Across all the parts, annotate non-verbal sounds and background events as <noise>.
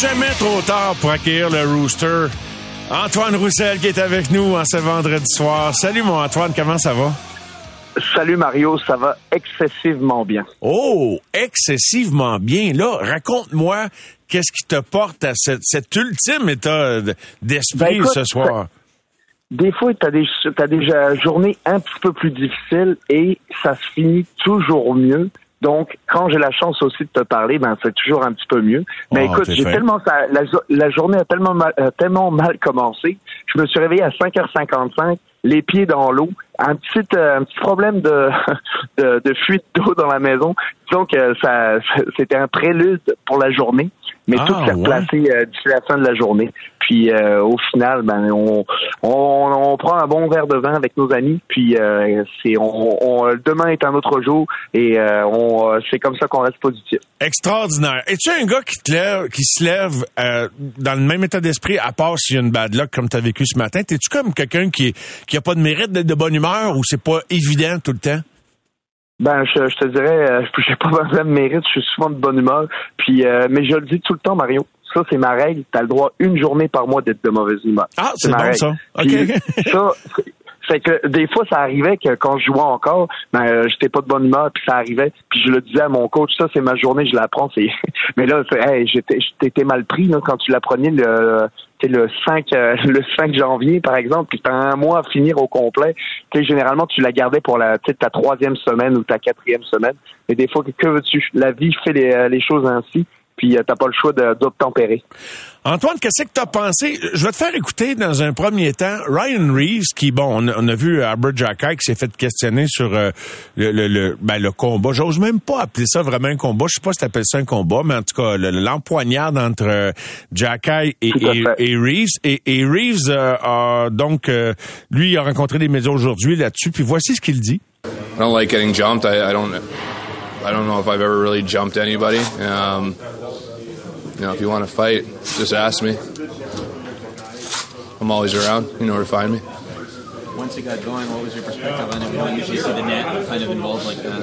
jamais trop tard pour accueillir le Rooster. Antoine Roussel qui est avec nous en ce vendredi soir. Salut mon Antoine, comment ça va? Salut Mario, ça va excessivement bien. Oh, excessivement bien. Là, raconte-moi qu'est-ce qui te porte à cette- cet ultime état d'esprit Ben, écoute, ce soir? Des fois, tu as des, t'as des euh, journées un petit peu plus difficiles et ça se finit toujours mieux. Donc, quand j'ai la chance aussi de te parler, ben c'est toujours un petit peu mieux. Mais Oh, écoute, j'ai tellement la journée a tellement mal, euh, tellement mal commencé. Je me suis réveillé à 5h55, les pieds dans l'eau, un petit euh, un petit problème de <laughs> de, de fuite d'eau dans la maison. Disons que ça <laughs> c'était un prélude pour la journée, mais Ah, tout s'est ouais. replacé euh, d'ici la fin de la journée. Puis euh, au final, ben on, on on prend un bon verre de vin avec nos amis. Puis euh, c'est on, on- demain est un autre jour et euh, on c'est comme ça qu'on reste positif. Extraordinaire. Es-tu un gars qui te lève, qui se lève euh, dans le même état d'esprit, à part s'il y a une bad luck comme tu as vécu ce matin? T'es-tu comme quelqu'un qui, qui a pas de mérite d'être de bonne humeur ou c'est pas évident tout le temps? Ben je, je te dirais, euh, <laughs> j'ai pas besoin de mérite, je suis souvent de bonne humeur. Puis euh, mais je le dis tout le temps, Mario. Ça c'est ma règle. T'as le droit une journée par mois d'être de mauvaise humeur. Ah, c'est ma bon règle. ça. OK. Puis, ça, <laughs> fait que des fois, ça arrivait que quand je jouais encore, ben euh, j'étais pas de bonne humeur, puis ça arrivait, puis je le disais à mon coach, ça c'est ma journée, je l'apprends. C'est, <laughs> mais là, c'est, hey, j'étais, j'étais mal pris là, quand tu l'apprenais le, sais, le 5 euh, <laughs> le 5 janvier par exemple, puis t'as un mois à finir au complet. Tu généralement, tu la gardais pour la, ta troisième semaine ou ta quatrième semaine. Mais des fois, que, veux-tu? La vie fait les, euh, les choses ainsi, puis euh, t'as pas le choix de, d'obtempérer. Antoine, qu'est-ce que tu as pensé? Je vais te faire écouter dans un premier temps Ryan Reeves, qui, bon, on a, on a vu Albert Jackai qui s'est fait questionner sur euh, le, le, le, ben, le combat. J'ose même pas appeler ça vraiment un combat. Je sais pas si t'appelles ça un combat, mais en tout cas, le- l'empoignade entre euh, et, Reeves. Et, et Reeves euh, a donc, euh, lui, il a rencontré les médias aujourd'hui là-dessus, puis voici ce qu'il dit. I don't like getting jumped. I, I don't. I don't know if I've ever really jumped anybody. Um, you know, if you want to fight, just ask me. I'm always around. You know where to find me. Once it got going, what was your perspective on it? Don't usually see the net kind of involved like that.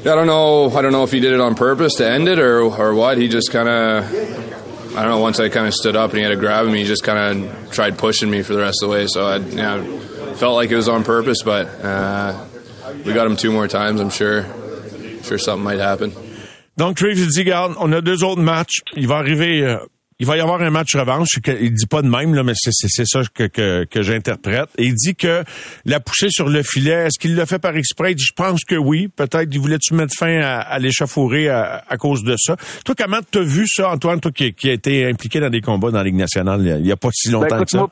I don't know. I don't know if he did it on purpose to end it or or what. He just kind of. I don't know. Once I kind of stood up and he had to grab me, he just kind of tried pushing me for the rest of the way. So I, you know, felt like it was on purpose, but uh, we got him two more times. I'm sure. Sure, something might happen. Donc, Reeves, il dit, regarde, on a deux autres matchs. Il va arriver, euh, il va y avoir un match revanche. Il dit pas de même, là, mais c'est, ça que, que, que j'interprète. Et il dit que la poussée sur le filet, est-ce qu'il l'a fait par exprès? Il dit, je pense que oui. Peut-être, il voulait-tu mettre fin à, à à, à cause de ça? Toi, comment t'as vu ça, Antoine, toi qui, qui a été impliqué dans des combats dans la Ligue nationale il y a, il y a pas si longtemps Ben, écoute, que ça? moi,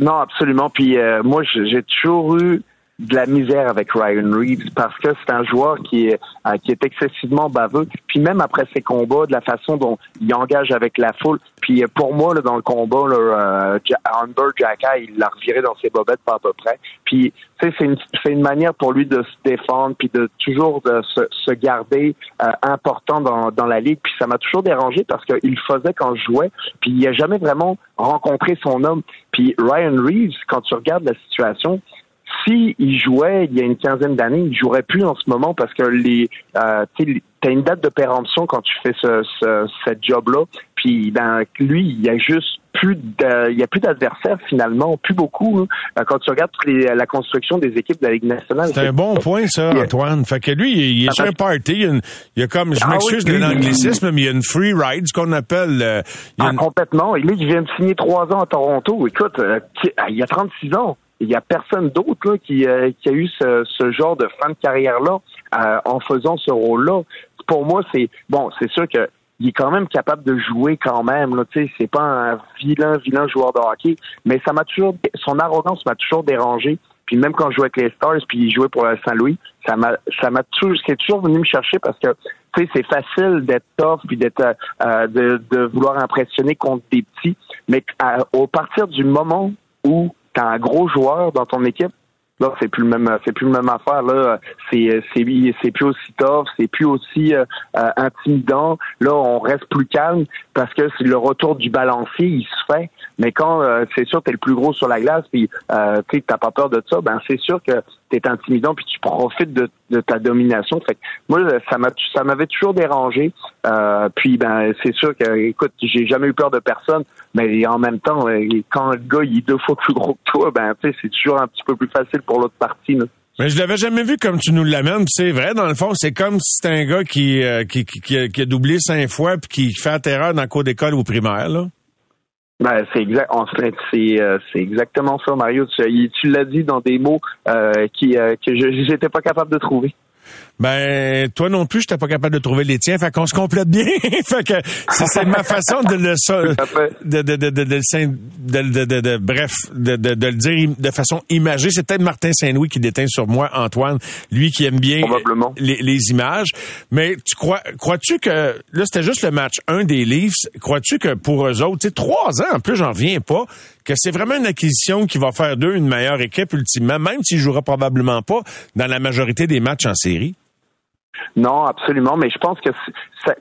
Non, absolument. Puis euh, moi, j'ai toujours eu de la misère avec Ryan Reeves parce que c'est un joueur qui est euh, qui est excessivement baveux. Puis même après ses combats, de la façon dont il engage avec la foule. Puis euh, pour moi, là, dans le combat, là, euh, Amber Jacka, il l'a reviré dans ses bobettes pas à peu près. Puis c'est une c'est une manière pour lui de se défendre puis de toujours de se, se garder important dans dans la ligue. Puis ça m'a toujours dérangé parce qu'il faisait quand je jouais. Puis il a jamais vraiment rencontré son homme. Puis Ryan Reeves, quand tu regardes la situation, si il jouait il y a une quinzaine d'années, il jouerait plus en ce moment parce que les, euh, tu as une date de péremption quand tu fais ce, ce, cette job-là. Puis ben lui, il a juste plus de- il y a plus d'adversaires finalement, plus beaucoup. hein. Euh, Quand tu regardes les- la construction des équipes de la Ligue nationale, C'est un bon point, ça, Antoine. Fait que lui, il, il est sur un party. Il y a, une- il y a comme, je Ah m'excuse oui, de l'anglicisme, mais il y a une free ride, ce qu'on appelle. euh, il y a Ah, une- complètement. Et lui, il vient de signer trois ans à Toronto. Écoute, euh, ah, il y a 36 ans. Il y a personne d'autre qui, euh, qui a eu ce, ce genre de fin de carrière-là euh, en faisant ce rôle-là. Pour moi, c'est bon, c'est sûr que il est quand même capable de jouer quand même. Là, c'est pas un vilain, vilain joueur de hockey, mais ça m'a toujours, son arrogance m'a toujours dérangé. Puis même quand je jouais avec les Stars, puis il jouait pour Saint-Louis, ça m'a, ça m'a toujours, c'est toujours venu me chercher parce que tu sais, c'est facile d'être tough puis d'être, euh, de, de vouloir impressionner contre des petits, mais à, au partir du moment où t'as un gros joueur dans ton équipe, là c'est plus le même, c'est plus le même affaire là. C'est, c'est, c'est plus aussi tough, c'est plus aussi euh, euh, intimidant. Là, on reste plus calme parce que c'est le retour du balancier, il se fait. Mais quand euh, c'est sûr t'es le plus gros sur la glace, puis euh, tu t'as pas peur de ça, ben c'est sûr que t'es intimidant puis tu profites de, de ta domination. Fait que moi, ça m'a ça m'avait toujours dérangé. Euh, puis ben c'est sûr que écoute, j'ai jamais eu peur de personne, mais en même temps, euh, quand le gars il est deux fois plus gros que toi, ben c'est toujours un petit peu plus facile pour l'autre partie. Là. Mais je l'avais jamais vu comme tu nous l'amènes. C'est vrai, dans le fond, c'est comme si c'était un gars qui, euh, qui, qui, qui a doublé cinq fois puis qui fait la terreur dans le cours d'école ou primaire, là. Ben, c'est exact. En c'est euh, exactement ça, Mario. Tu, l'as dit dans des mots euh, qui euh, que je j'étais pas capable de trouver. Ben, toi non plus, j'étais pas capable de trouver les tiens. Fait qu'on se complète bien. <laughs> fait que c'est ma façon de le, de, de, de, de, de, le syn- de, de, de- de- bref, de, de, de le dire de façon imagée. C'est peut-être Martin Saint-Louis qui déteint sur moi, Antoine, lui qui aime bien les, les images. Mais tu crois, crois-tu que, là, c'était juste le match 1 des Leafs. Crois-tu que pour eux autres, tu sais, trois ans, en plus, j'en reviens pas, que c'est vraiment une acquisition qui va faire d'eux une meilleure équipe ultimement, même s'ils jouera probablement pas dans la majorité des matchs en série? Non, absolument, mais je pense que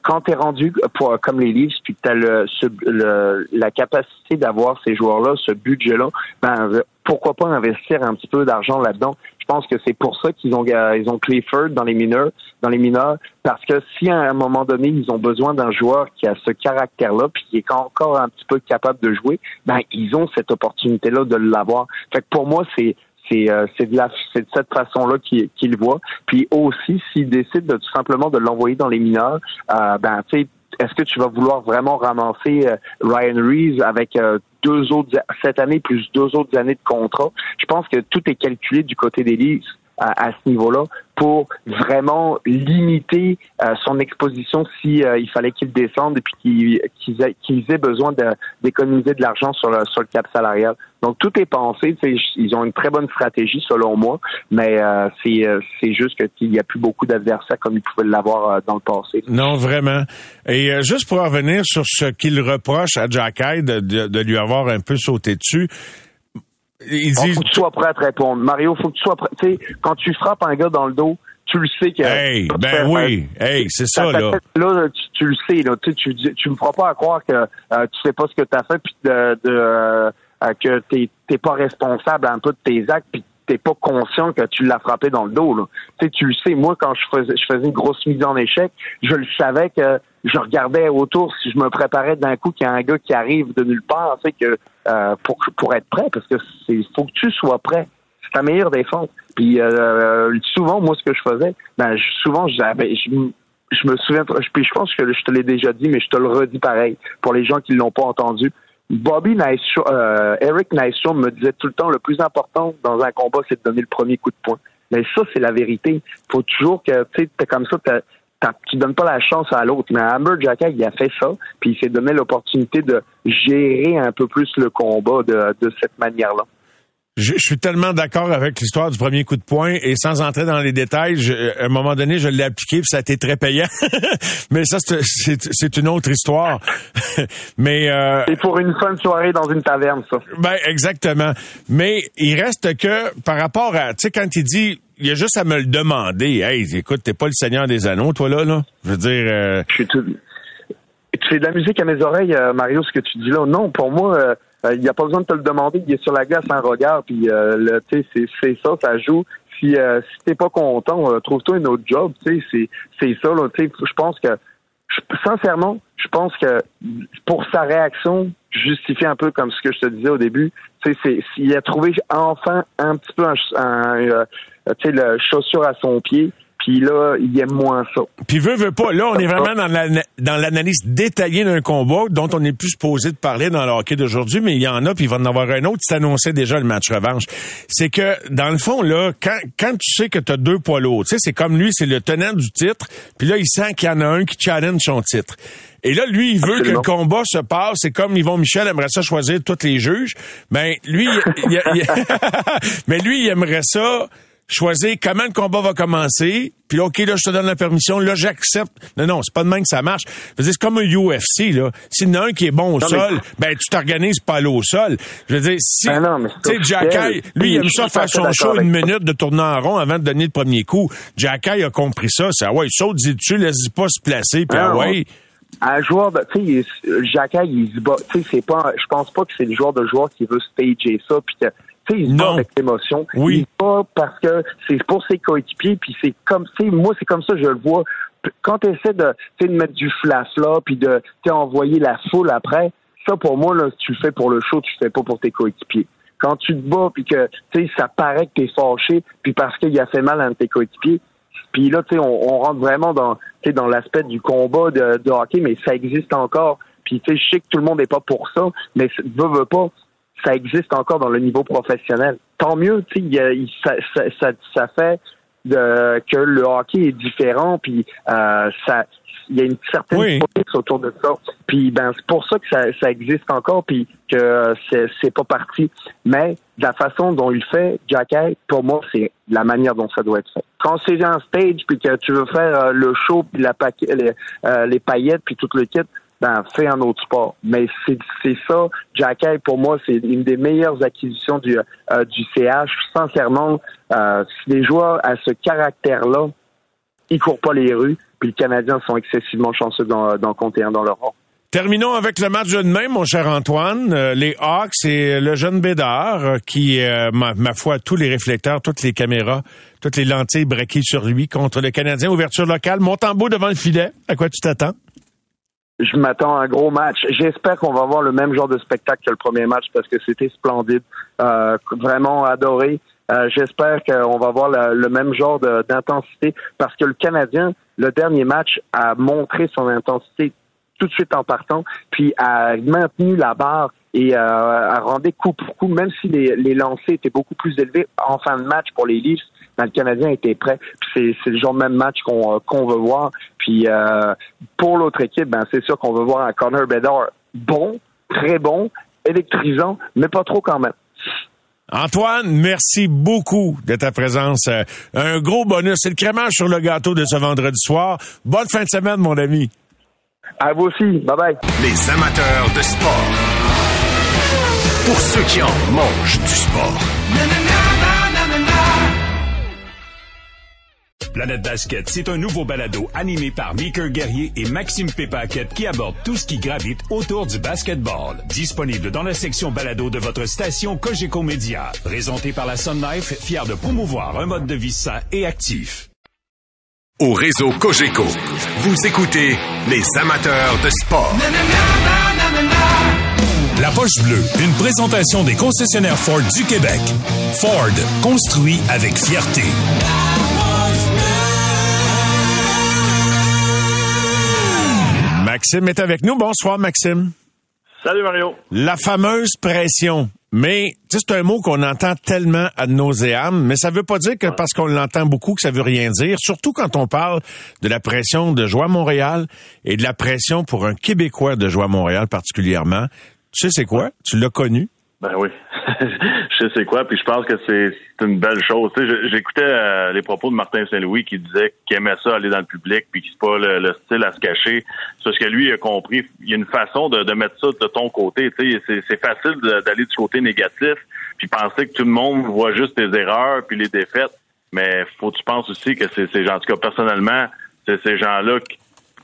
quand tu es rendu pour, comme les Leafs, puis que tu as la capacité d'avoir ces joueurs-là, ce budget-là, ben, euh, pourquoi pas investir un petit peu d'argent là-dedans? Je pense que c'est pour ça qu'ils ont, ga- ils ont Clifford dans les mineurs, dans les mineurs, parce que si à un moment donné, ils ont besoin d'un joueur qui a ce caractère-là, puis qui est encore un petit peu capable de jouer, ben, ils ont cette opportunité-là de l'avoir. Fait que pour moi, c'est, c'est euh, de de cette façon-là qu'il le voit. Puis aussi, s'il décide de, tout simplement de l'envoyer dans les mineurs, euh, ben tu sais, est-ce que tu vas vouloir vraiment ramasser euh, Ryan Reeves avec euh, deux autres cette année plus deux autres années de contrat? Je pense que tout est calculé du côté des Leafs à, à ce niveau-là pour vraiment limiter euh, son exposition si euh, il fallait qu'il descende et puis qu'il- qu'ils aient, besoin d'économiser de l'argent sur le, sur le cap salarial. Donc tout est pensé. Ils ont une très bonne stratégie selon moi, mais euh, c'est euh, juste qu'il n'y a plus beaucoup d'adversaires comme ils pouvaient l'avoir euh, dans le passé. Non, vraiment. Et euh, juste pour revenir sur ce qu'il reproche à Jack Hyde de, de- de lui avoir un peu sauté dessus, il dit... faut que tu sois prêt à te répondre. Mario, faut que tu sois prêt. Tu sais, quand tu frappes un gars dans le dos, tu le sais que. Hey, ben oui, hey, c'est ça, là. là, tu, tu le sais, là. Tu, tu, me feras pas à croire que euh, tu sais pas ce que tu as fait, puis de, de, euh, que t'es t'es pas responsable un peu de tes actes, puis t'es pas conscient que tu l'as frappé dans le dos, là. Tu le sais. Moi, quand je faisais, je faisais une grosse mise en échec, je le savais que je regardais autour si je me préparais d'un coup qu'il y a un gars qui arrive de nulle part, tu sais, que euh, pour pour être prêt, parce que c'est faut que tu sois prêt. C'est ta meilleure défense. Puis euh, souvent, moi, ce que je faisais, ben souvent je me souviens, puis je pense que je te l'ai déjà dit, mais je te le redis pareil pour les gens qui l'ont pas entendu. Bobby Nystrom, euh, Eric Nystrom me disait tout le temps le plus important dans un combat, c'est de donner le premier coup de poing. Mais ça, c'est la vérité. Faut toujours que tu t'es comme ça, t'as- t'as- tu donnes pas la chance à l'autre. Mais Amber Jacka, il a fait ça, puis il s'est donné l'opportunité de gérer un peu plus le combat de, de cette manière-là. Je, je suis tellement d'accord avec l'histoire du premier coup de poing et sans entrer dans les détails, je- à un moment donné, je l'ai appliqué puis ça a été très payant. <laughs> Mais ça, c'est- une autre histoire. <laughs> Mais euh, C'est pour une de soirée dans une taverne, ça. ben exactement. Mais il reste que par rapport à, tu sais, quand il dit, il y a juste à me le demander. Hey, écoute, t'es pas le Seigneur des Anneaux, toi là, là? Je veux dire. euh, Je suis tout- Tu fais de la musique à mes oreilles, euh, Mario, ce que tu dis là. Non, pour moi, euh, il n'y a pas besoin de te le demander. Il est sur la glace un regard, puis euh, tu sais, c'est ça, ça joue. Si, euh, si t'es pas content, euh, trouve-toi un autre job. Tu sais, c'est ça. Tu sais, je pense que sincèrement, je pense que pour sa réaction, justifie un peu comme ce que je te disais au début. Tu sais, il a trouvé enfin un petit peu un, un, euh, le chaussure à son pied. Puis là, il aime moins ça. Puis veut, veut pas. Là, on est vraiment dans la- dans l'analyse détaillée d'un combat dont on n'est plus supposé de parler dans le hockey d'aujourd'hui, mais il y en a, puis il va en avoir un autre. Tu t'annonçais déjà le match revanche. C'est que, dans le fond, là, quand, quand tu sais que tu as deux poids lourds, tu sais, c'est comme lui, c'est le tenant du titre, puis là, il sent qu'il y en a un qui challenge son titre. Et là, lui, il veut Absolument. que le combat se passe. C'est comme Yvon Michel aimerait ça choisir tous les juges. Ben, lui, il- il- il- <laughs> mais lui, il aimerait ça choisir comment le combat va commencer. Puis là, OK, là, je te donne la permission. Là, j'accepte. Non, non, c'est pas de même que ça marche. Je veux dire, C'est comme un UFC, là. S'il y en a un qui est bon au Non, mais- sol, ben, tu t'organises pas aller au sol. Je veux dire, si, Ben non, mais c'est tu sais, Jacky, lui, il aime ça faire son show une minute de tourner en rond avant de donner le premier coup. Jacky a compris ça. C'est, ah ouais, il saute, dit dessus, laisse pas se placer, puis ah ouais. Un joueur, de- tu sais, Jacques, il se bat. Tu sais, c'est pas. Je pense pas que c'est le joueur de joueur qui veut stager ça, puis. Tu sais, il se bat Non. avec l'émotion. Oui. Il bat parce que c'est pour ses coéquipiers, puis c'est comme, tu sais, moi, c'est comme ça, je le vois. Quand tu essaies de, de mettre du flash là, puis de, envoyer la foule après, ça, pour moi, là, tu le fais pour le show, tu le fais pas pour tes coéquipiers. Quand tu te bats, puis que, tu sais, ça paraît que t'es fâché, puis parce qu'il a fait mal à un de tes coéquipiers, puis là, tu sais, on, on rentre vraiment dans, dans l'aspect du combat de, de hockey, mais ça existe encore. Puis, tu sais, je sais que tout le monde n'est pas pour ça, mais veut, veut pas, ça existe encore dans le niveau professionnel. Tant mieux, tu sais, il y a- il- ça, ça, ça, ça fait de, que le hockey est différent, puis euh, ça, il y a une certaine Oui. autour de ça. Puis, ben, c'est pour ça que ça, ça existe encore, puis que euh, c'est, c'est pas parti. Mais la façon dont il fait, Jacky, pour moi, c'est la manière dont ça doit être fait. Quand c'est un stage, puis que tu veux faire euh, le show, puis la paquet, les, euh, les paillettes, puis tout le kit, ben, fais un autre sport. Mais c'est, ça, Jacky, pour moi, c'est une des meilleures acquisitions du, euh, du CH. Sincèrement, euh, si les joueurs à ce caractère-là, ils courent pas les rues, puis les Canadiens sont excessivement chanceux d'en, compter un dans leur rang. Terminons avec le match de demain, mon cher Antoine. Euh, les Hawks et le jeune Bédard qui, ma, ma foi, tous les réflecteurs, toutes les caméras, toutes les lentilles braquées sur lui contre le Canadien. Ouverture locale, Montembeau devant le filet. À quoi tu t'attends? Je m'attends à un gros match. J'espère qu'on va avoir le même genre de spectacle que le premier match parce que c'était splendide, Euh, vraiment adoré. Euh, J'espère qu'on va avoir le, même genre d'intensité parce que le Canadien, le dernier match, a montré son intensité tout de suite en partant, puis a maintenu la barre et euh, a rendu coup pour coup, même si les, les lancers étaient beaucoup plus élevés en fin de match pour les Leafs, le Canadien était prêt. C'est le genre de même match qu'on euh, veut voir. Puis euh, pour l'autre équipe, ben, c'est sûr qu'on veut voir un Connor Bedard bon, très bon, électrisant, mais pas trop quand même. Antoine, merci beaucoup de ta présence. Euh, un gros bonus. C'est le crémage sur le gâteau de ce vendredi soir. Bonne fin de semaine, mon ami. À vous aussi. Bye bye. Les amateurs de sport. Pour ceux qui en mangent du sport. Planète Basket, c'est un nouveau balado animé par Meeker Guerrier et Maxime Pépaquette qui aborde tout ce qui gravite autour du basketball. Disponible dans la section balado de votre station Cogeco Média. Présenté par la Sun Life, fier de promouvoir un mode de vie sain et actif. Au réseau Cogeco, vous écoutez les amateurs de sport. La Poche Bleue, une présentation des concessionnaires Ford du Québec. Ford, construit avec fierté. Maxime est avec nous. Bonsoir, Maxime. Salut Mario. La fameuse pression. Mais, tu sais, c'est un mot qu'on entend tellement à nauséam, mais ça veut pas dire que parce qu'on l'entend beaucoup que ça veut rien dire. Surtout quand on parle de la pression de jouer à Montréal et de la pression pour un Québécois de jouer à Montréal particulièrement. Tu sais c'est quoi? Tu l'as connu? Ben oui, <laughs> je sais quoi, puis je pense que c'est une belle chose. Tu sais, j'écoutais euh, les propos de Martin Saint-Louis qui disait qu'il aimait ça aller dans le public, puis que c'est pas le, le style à se cacher. C'est ce que lui a compris. Il y a une façon de, de mettre ça de ton côté. Tu sais, c'est- facile d'aller du côté négatif, puis penser que tout le monde voit juste tes erreurs puis les défaites. Mais faut que tu penses aussi que c'est ces gens, en tout cas personnellement, c'est ces gens-là qui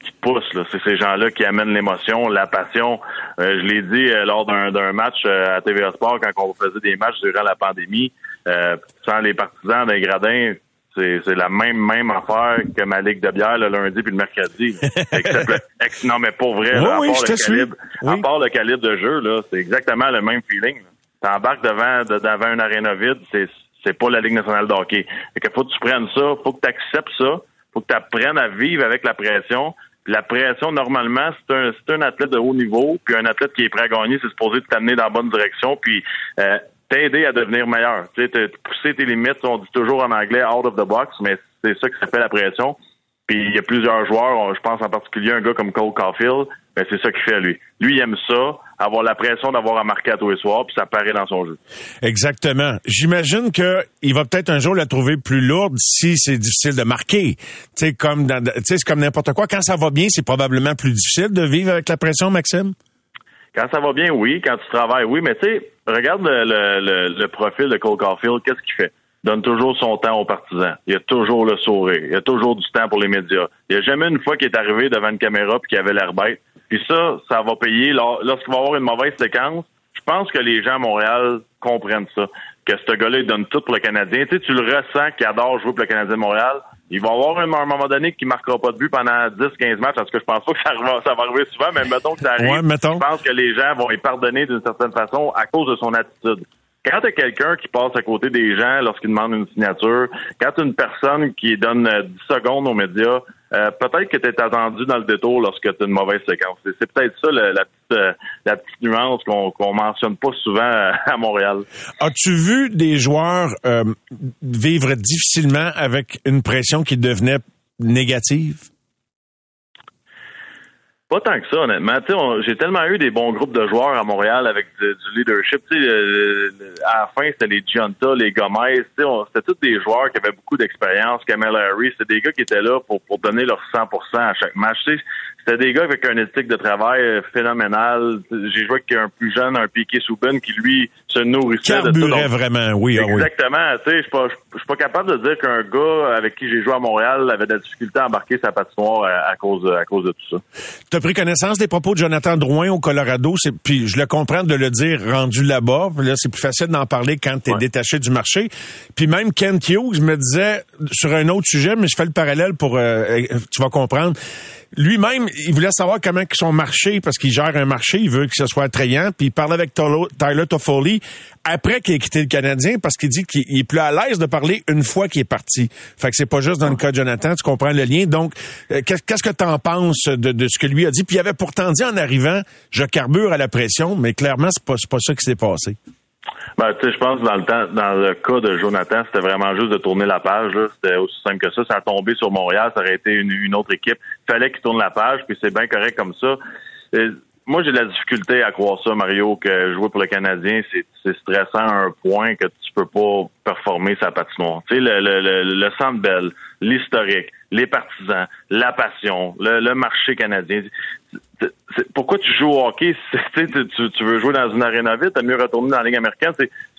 qui poussent. là. C'est ces gens-là qui amènent l'émotion, la passion. Euh, je l'ai dit euh, lors d'un d'un match euh, à TVA Sport quand on faisait des matchs durant la pandémie. euh, sans les partisans des gradins, C'est, c'est la même même affaire que ma ligue de bière le lundi puis le mercredi. <laughs> Except- ex- non, mais pour vrai, Oui, là, à, oui, part je le calibre, à part le calibre de jeu, là, c'est exactement le même feeling. là. T'embarques devant, de- devant une aréna vide, c'est, c'est pas la Ligue nationale de hockey. Fait que faut que tu prennes ça, faut que tu acceptes ça, faut que tu apprennes à vivre avec la pression. La pression, normalement, c'est un, un athlète de haut niveau, puis un athlète qui est prêt à gagner, c'est supposé t'amener dans la bonne direction, puis euh, t'aider à devenir meilleur. Tu sais, pousser tes limites, on dit toujours en anglais out of the box, mais c'est ça qui s'appelle la pression. Puis il y a plusieurs joueurs, je pense en particulier un gars comme Cole Caulfield, ben c'est ça qu'il fait lui. Lui, il aime ça, avoir la pression d'avoir à marquer à tous les soirs, puis ça paraît dans son jeu. Exactement. J'imagine que il va peut-être un jour la trouver plus lourde si c'est difficile de marquer. Tu sais, comme dans- tu sais, c'est comme n'importe quoi. Quand ça va bien, c'est probablement plus difficile de vivre avec la pression, Maxime? Quand ça va bien, oui. Quand tu travailles, oui. Mais tu sais, regarde le, le, le, le profil de Cole Caulfield. Qu'est-ce qu'il fait? Donne toujours son temps aux partisans. Il a toujours le sourire. Il a toujours du temps pour les médias. Il n'y a jamais une fois qu'il est arrivé devant une caméra puis qu'il avait l'air bête. Puis ça, ça va payer. Lors- Lorsqu'il va y avoir une mauvaise séquence, je pense que les gens à Montréal comprennent ça. Que ce gars-là, il donne tout pour le Canadien. Tu sais, tu le ressens qu'il adore jouer pour le Canadien de Montréal. Il va y avoir un, moment donné qu'il marquera pas de but pendant 10-15 matchs, parce que je pense pas que ça, arrive- ça va arriver souvent, mais mettons que ça arrive. Ouais, mettons. Je pense que les gens vont lui pardonner d'une certaine façon à cause de son attitude. Quand t'as quelqu'un qui passe à côté des gens lorsqu'il demande une signature, quand t'as une personne qui donne euh, 10 secondes aux médias, euh, peut-être que t'es attendu dans le détour lorsque t'as une mauvaise séquence. C'est peut-être ça la, petite, euh, la petite nuance qu'on qu'on mentionne pas souvent euh, à Montréal. As-tu vu des joueurs euh, vivre difficilement avec une pression qui devenait négative? Pas tant que ça, honnêtement. J'ai tellement eu des bons groupes de joueurs à Montréal avec du, leadership. Le- le- à la fin, c'était les Giunta, les Gomez. C'était tous des joueurs qui avaient beaucoup d'expérience. Kamel Harry, c'était des gars qui étaient là pour, pour donner leur 100% à chaque match. C'était des gars avec un éthique de travail euh, phénoménal. J'ai joué avec un plus jeune, un Piqué Souben, qui lui se nourrissait de ça. Carburait Donc, vraiment, oui, ah oui. Exactement. Tu sais, je suis pas, je suis pas capable de dire qu'un gars avec qui j'ai joué à Montréal avait de la difficulté à embarquer sa patinoire à, à cause, de- à cause de tout ça. Tu as pris connaissance des propos de Jonathan Drouin au Colorado, c'est puis je le comprends de le dire rendu là-bas, là c'est plus facile d'en parler quand tu es Ouais. détaché du marché. Puis même Kent Hughes me disait sur un autre sujet, mais je fais le parallèle pour euh, tu vas comprendre. Lui-même, il voulait savoir comment son marché parce qu'il gère un marché, il veut que ce soit attrayant, puis il parlait avec Tyler Toffoli après qu'il ait quitté le Canadien parce qu'il dit qu'il il est plus à l'aise de parler une fois qu'il est parti. Fait que c'est pas juste dans le cas de Jonathan, tu comprends le lien. Donc, euh, qu'est- qu'est-ce que tu en penses de, ce que lui a dit? Puis il avait pourtant dit en arrivant, je carbure à la pression, mais clairement, c'est pas, pas ça qui s'est passé. Ben, tu sais, je pense dans le temps, dans le cas de Jonathan, c'était vraiment juste de tourner la page. C'était aussi simple que ça. Ça a tombé sur Montréal, ça aurait été une, autre équipe. Fallait qu'il tourne la page, puis c'est bien correct comme ça. Euh, moi, j'ai de la difficulté à croire ça, Mario, que jouer pour le Canadien, c'est stressant à un point que tu peux pas performer sa patinoire. Tu sais, le, le, le, le centre belle, l'historique, les partisans, la passion, le, le marché canadien. Pourquoi tu joues au hockey? <laughs> C'est- tu, tu, veux jouer dans une aréna vide, t'as mieux retourner dans la Ligue américaine.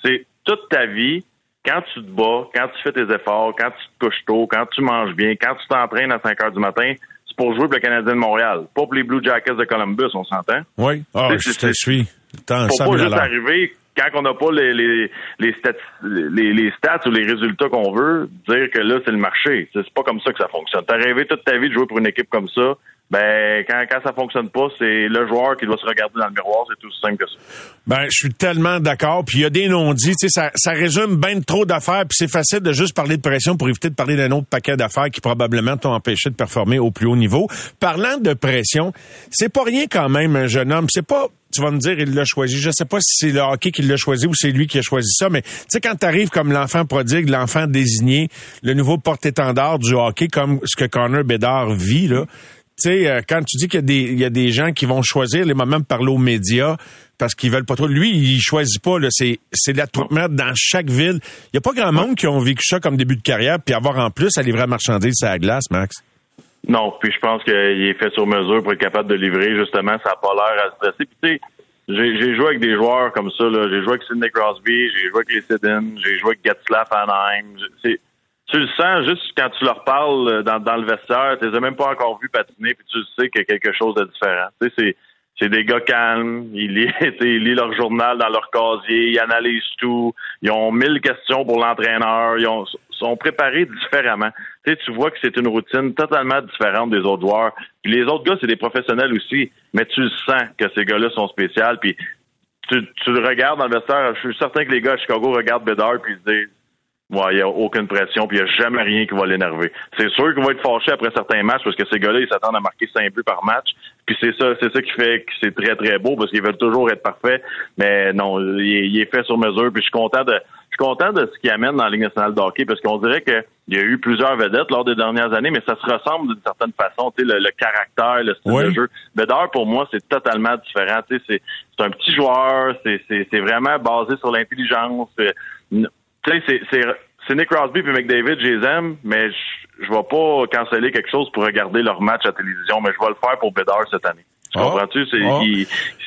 C'est- toute ta vie, quand tu te bats, quand tu fais tes efforts, quand tu te couches tôt, quand tu manges bien, quand tu t'entraînes à 5 heures du matin, pour jouer pour le Canadien de Montréal, pas pour les Blue Jackets de Columbus, on s'entend? Oui. Ah, C'est- je te suis. Tant, Faut pas juste arriver quand on n'a pas les, les, les, stats, les, les stats ou les résultats qu'on veut, dire que là, c'est le marché. C'est c'est pas comme ça que ça fonctionne. T'as rêvé toute ta vie de jouer pour une équipe comme ça. Ben, quand, quand ça fonctionne pas, c'est le joueur qui doit se regarder dans le miroir. C'est tout simple que ça. Ben, je suis tellement d'accord. Puis il y a des non-dits. Tu sais, ça, ça résume bien trop d'affaires. Puis c'est facile de juste parler de pression pour éviter de parler d'un autre paquet d'affaires qui probablement t'ont empêché de performer au plus haut niveau. Parlant de pression, c'est pas rien quand même, un jeune homme. C'est pas tu vas me dire, il l'a choisi. Je sais pas si c'est le hockey qui l'a choisi ou c'est lui qui a choisi ça, mais tu sais, quand t'arrives comme l'enfant prodigue, l'enfant désigné, le nouveau porte-étendard du hockey, comme ce que Connor Bedard vit, là, tu sais, euh, quand tu dis qu'il y a des, y a des gens qui vont choisir les de parler aux médias parce qu'ils veulent pas trop. Lui, il choisit pas. Là, c'est, c'est l'attroupement dans chaque ville. Il y a pas grand monde qui ont vécu ça comme début de carrière, puis avoir en plus à livrer la marchandise à la glace, Max. Non, puis je pense qu'il est fait sur mesure pour être capable de livrer, justement, ça n'a pas l'air à stresser. Puis tu sais, j'ai, joué avec des joueurs comme ça, là. J'ai joué avec Sidney Crosby, j'ai joué avec les Sedin, j'ai joué avec Getzlaff Anaheim. C'est, tu le sens juste quand tu leur parles euh, dans, dans le vestiaire, tu les as même pas encore vus patiner, puis tu le sais qu'il y a quelque chose de différent. Tu sais, c'est, c'est des gars calmes, ils lisent, <laughs> ils lisent leur journal dans leur casier, ils analysent tout, ils ont mille questions pour l'entraîneur, ils ont, sont préparés différemment. Tu, sais, tu vois que c'est une routine totalement différente des autres joueurs. Puis les autres gars, c'est des professionnels aussi, mais tu sens que ces gars-là sont spéciaux. Puis tu, tu le regardes dans le vestiaire, je suis certain que les gars à Chicago regardent Bedard puis ils se disent Ouais, il n'y a aucune pression, puis il n'y a jamais rien qui va l'énerver. C'est sûr qu'il va être fâché après certains matchs parce que ces gars-là, ils s'attendent à marquer 5 buts par match. Puis c'est ça, c'est ça qui fait que c'est très, très beau parce qu'ils veulent toujours être parfaits. Mais non, il est, fait sur mesure. Puis je suis content de. Je suis content de ce qu'il amène dans la Ligue nationale de hockey parce qu'on dirait qu'il y a eu plusieurs vedettes lors des dernières années, mais ça se ressemble d'une certaine façon, tu sais, le, caractère, le style de jeu. Bedard, pour moi, c'est totalement différent. Tu sais, c'est, c'est un petit joueur, c'est, c'est, c'est vraiment basé sur l'intelligence. Tu sais, c'est, Nick Crosby et McDavid, je les aime, mais je, je vais pas canceller quelque chose pour regarder leur match à télévision, mais je vais le faire pour Bedard cette année. Tu ah. comprends-tu? Ah.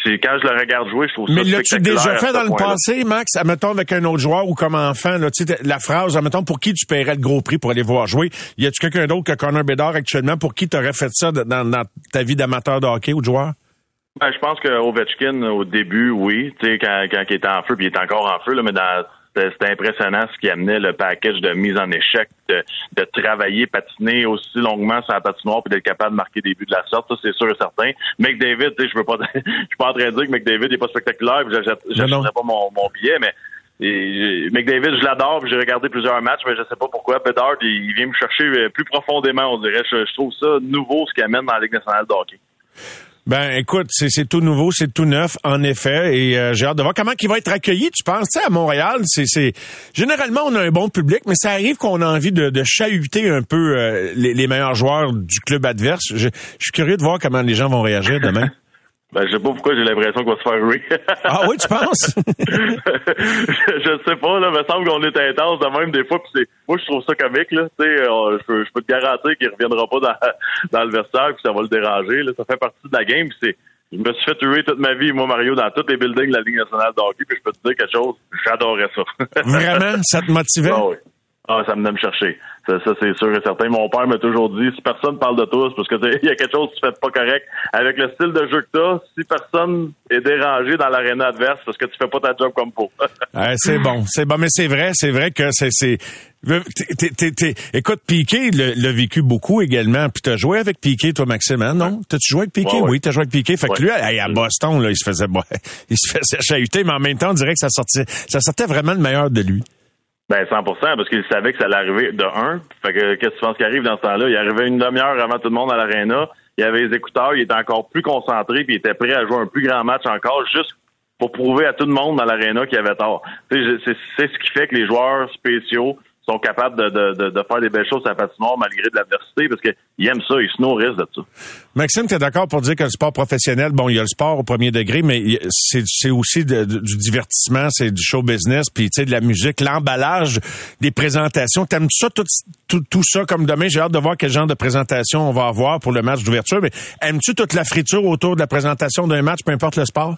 C'est, quand je le regarde jouer, je trouve ça Mais l'as-tu déjà fait dans le passé, Max? Admettons avec un autre joueur ou comme enfant, là, la phrase, admettons, pour qui tu paierais le gros prix pour aller voir jouer? Y a-tu quelqu'un d'autre que Connor Bedard actuellement pour qui tu aurais fait ça dans, dans ta vie d'amateur de hockey ou de joueur? Ben, je pense que Ovechkin, au début, oui. Tu sais, quand, quand il était en feu, puis il est encore en feu, là, mais dans c'était impressionnant ce qui amenait le package de mise en échec, de, de travailler, patiner aussi longuement sur la patinoire puis d'être capable de marquer des buts de la sorte. Ça, c'est sûr et certain. McDavid, je veux pas, <laughs> je suis pas en train de dire que McDavid n'est pas spectaculaire, je n'achèterai pas mon, mon billet, mais et, McDavid, je l'adore, j'ai regardé plusieurs matchs, mais je sais pas pourquoi. Bedard, il, vient me chercher euh, plus profondément, on dirait. Je, je trouve ça nouveau ce qu'il amène dans la Ligue nationale de hockey. Ben, écoute, c'est tout nouveau, c'est tout neuf, en effet, et euh, j'ai hâte de voir comment il va être accueilli. Tu penses, tu sais, à Montréal, c'est généralement on a un bon public, mais ça arrive qu'on a envie de, chahuter un peu euh, les, les, meilleurs joueurs du club adverse. Je, je suis curieux de voir comment les gens vont réagir demain. <laughs> Ben, je sais pas pourquoi j'ai l'impression qu'on va se faire ruer. ah oui, tu penses? <laughs> je, sais pas, là, me semble qu'on est intense de même des fois, puis c'est, moi, je trouve ça comique, là, tu sais, euh, je, peux, je peux te garantir qu'il reviendra pas dans, <laughs> dans le vestiaire, puis ça va le déranger, là, ça fait partie de la game, c'est, je me suis fait ruer toute ma vie, moi, Mario, dans tous les buildings de la Ligue nationale de hockey, puis je peux te dire quelque chose, j'adorais ça. Vraiment? Ça te motivait? <laughs> Ah oui. Ah, ça venait me chercher. Ça, c'est sûr et certain. Mon père m'a toujours dit, si personne parle de toi, c'est parce que <laughs> il y a quelque chose que tu fais pas correct. Avec le style de jeu que t'as, si personne est dérangé dans l'aréna adverse, parce que tu fais pas ta job comme faut. <laughs> c'est bon, c'est bon, mais c'est vrai, c'est vrai que c'est, c'est, écoute, Piqué l'a vécu beaucoup également. Puis t'as joué avec Piqué, toi, Maxime, hein, non? T'as-tu joué avec Piqué? Oui, t'as joué avec Piqué. Fait que lui, à, Boston, là, il se faisait, <laughs> il se faisait chahuter, mais en même temps, on dirait que ça sortait, ça sortait vraiment le meilleur de lui. Ben 100% parce qu'il savait que ça allait arriver de un. Fait que qu'est-ce que tu penses qui arrive dans ce temps-là? Il arrivait une demi-heure avant tout le monde à l'aréna. Il avait les écouteurs, il était encore plus concentré, puis il était prêt à jouer un plus grand match encore, juste pour prouver à tout le monde dans l'aréna qu'il avait tort. C'est ce qui fait que les joueurs spéciaux sont capables de, de, de, faire des belles choses à la patinoire malgré de l'adversité parce qu'ils aiment ça, ils se nourrissent de ça. Maxime, tu d'accord pour dire que le sport professionnel, bon, il y a le sport au premier degré, mais c'est aussi du divertissement, c'est du show business, puis tu sais, de la musique, l'emballage des présentations. T'aimes ça, tout, tout, tout, ça comme demain? J'ai hâte de voir quel genre de présentation on va avoir pour le match d'ouverture, mais aimes-tu toute la friture autour de la présentation d'un match, peu importe le sport?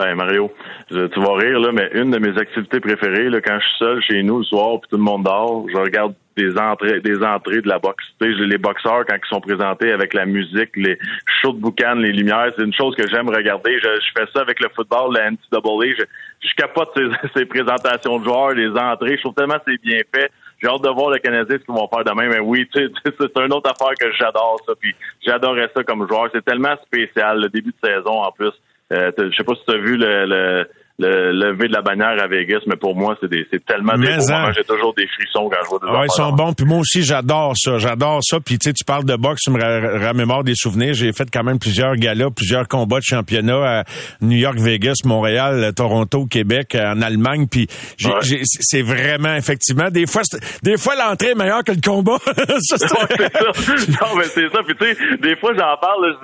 Ben Mario, tu vas rire là, mais une de mes activités préférées là, quand je suis seul chez nous le soir puis tout le monde dort, je regarde des entrées, des entrées de la boxe. Tu sais, les boxeurs quand ils sont présentés avec la musique, les shows de boucan, les lumières, c'est une chose que j'aime regarder. Je, fais ça avec le football, la NCAA. Je, capote ces, <laughs> ces, présentations de joueurs, les entrées. Je trouve tellement c'est bien fait. J'ai hâte de voir le Canadien ce qu'ils vont faire demain. Mais oui, <laughs> c'est une autre affaire que j'adore ça. Puis j'adorais ça comme joueur. C'est tellement spécial le début de saison en plus. Euh, je sais pas si tu as vu le, le, le lever de la bannière à Vegas, mais pour moi, c'est c'est tellement des hein. J'ai toujours des frissons quand je vois des ah, Ils sont bons. Puis moi aussi, j'adore ça. J'adore ça. Puis tu sais, tu parles de boxe, tu me ramémores des souvenirs. J'ai fait quand même plusieurs galas, plusieurs combats de championnat à New York, Vegas, Montréal, Toronto, Québec, en Allemagne. Puis c'est vraiment, effectivement, des fois, des fois l'entrée est meilleure que le combat. <laughs> ça, <laughs> ça. Non, mais c'est ça. Puis tu sais, des fois, j'en parle,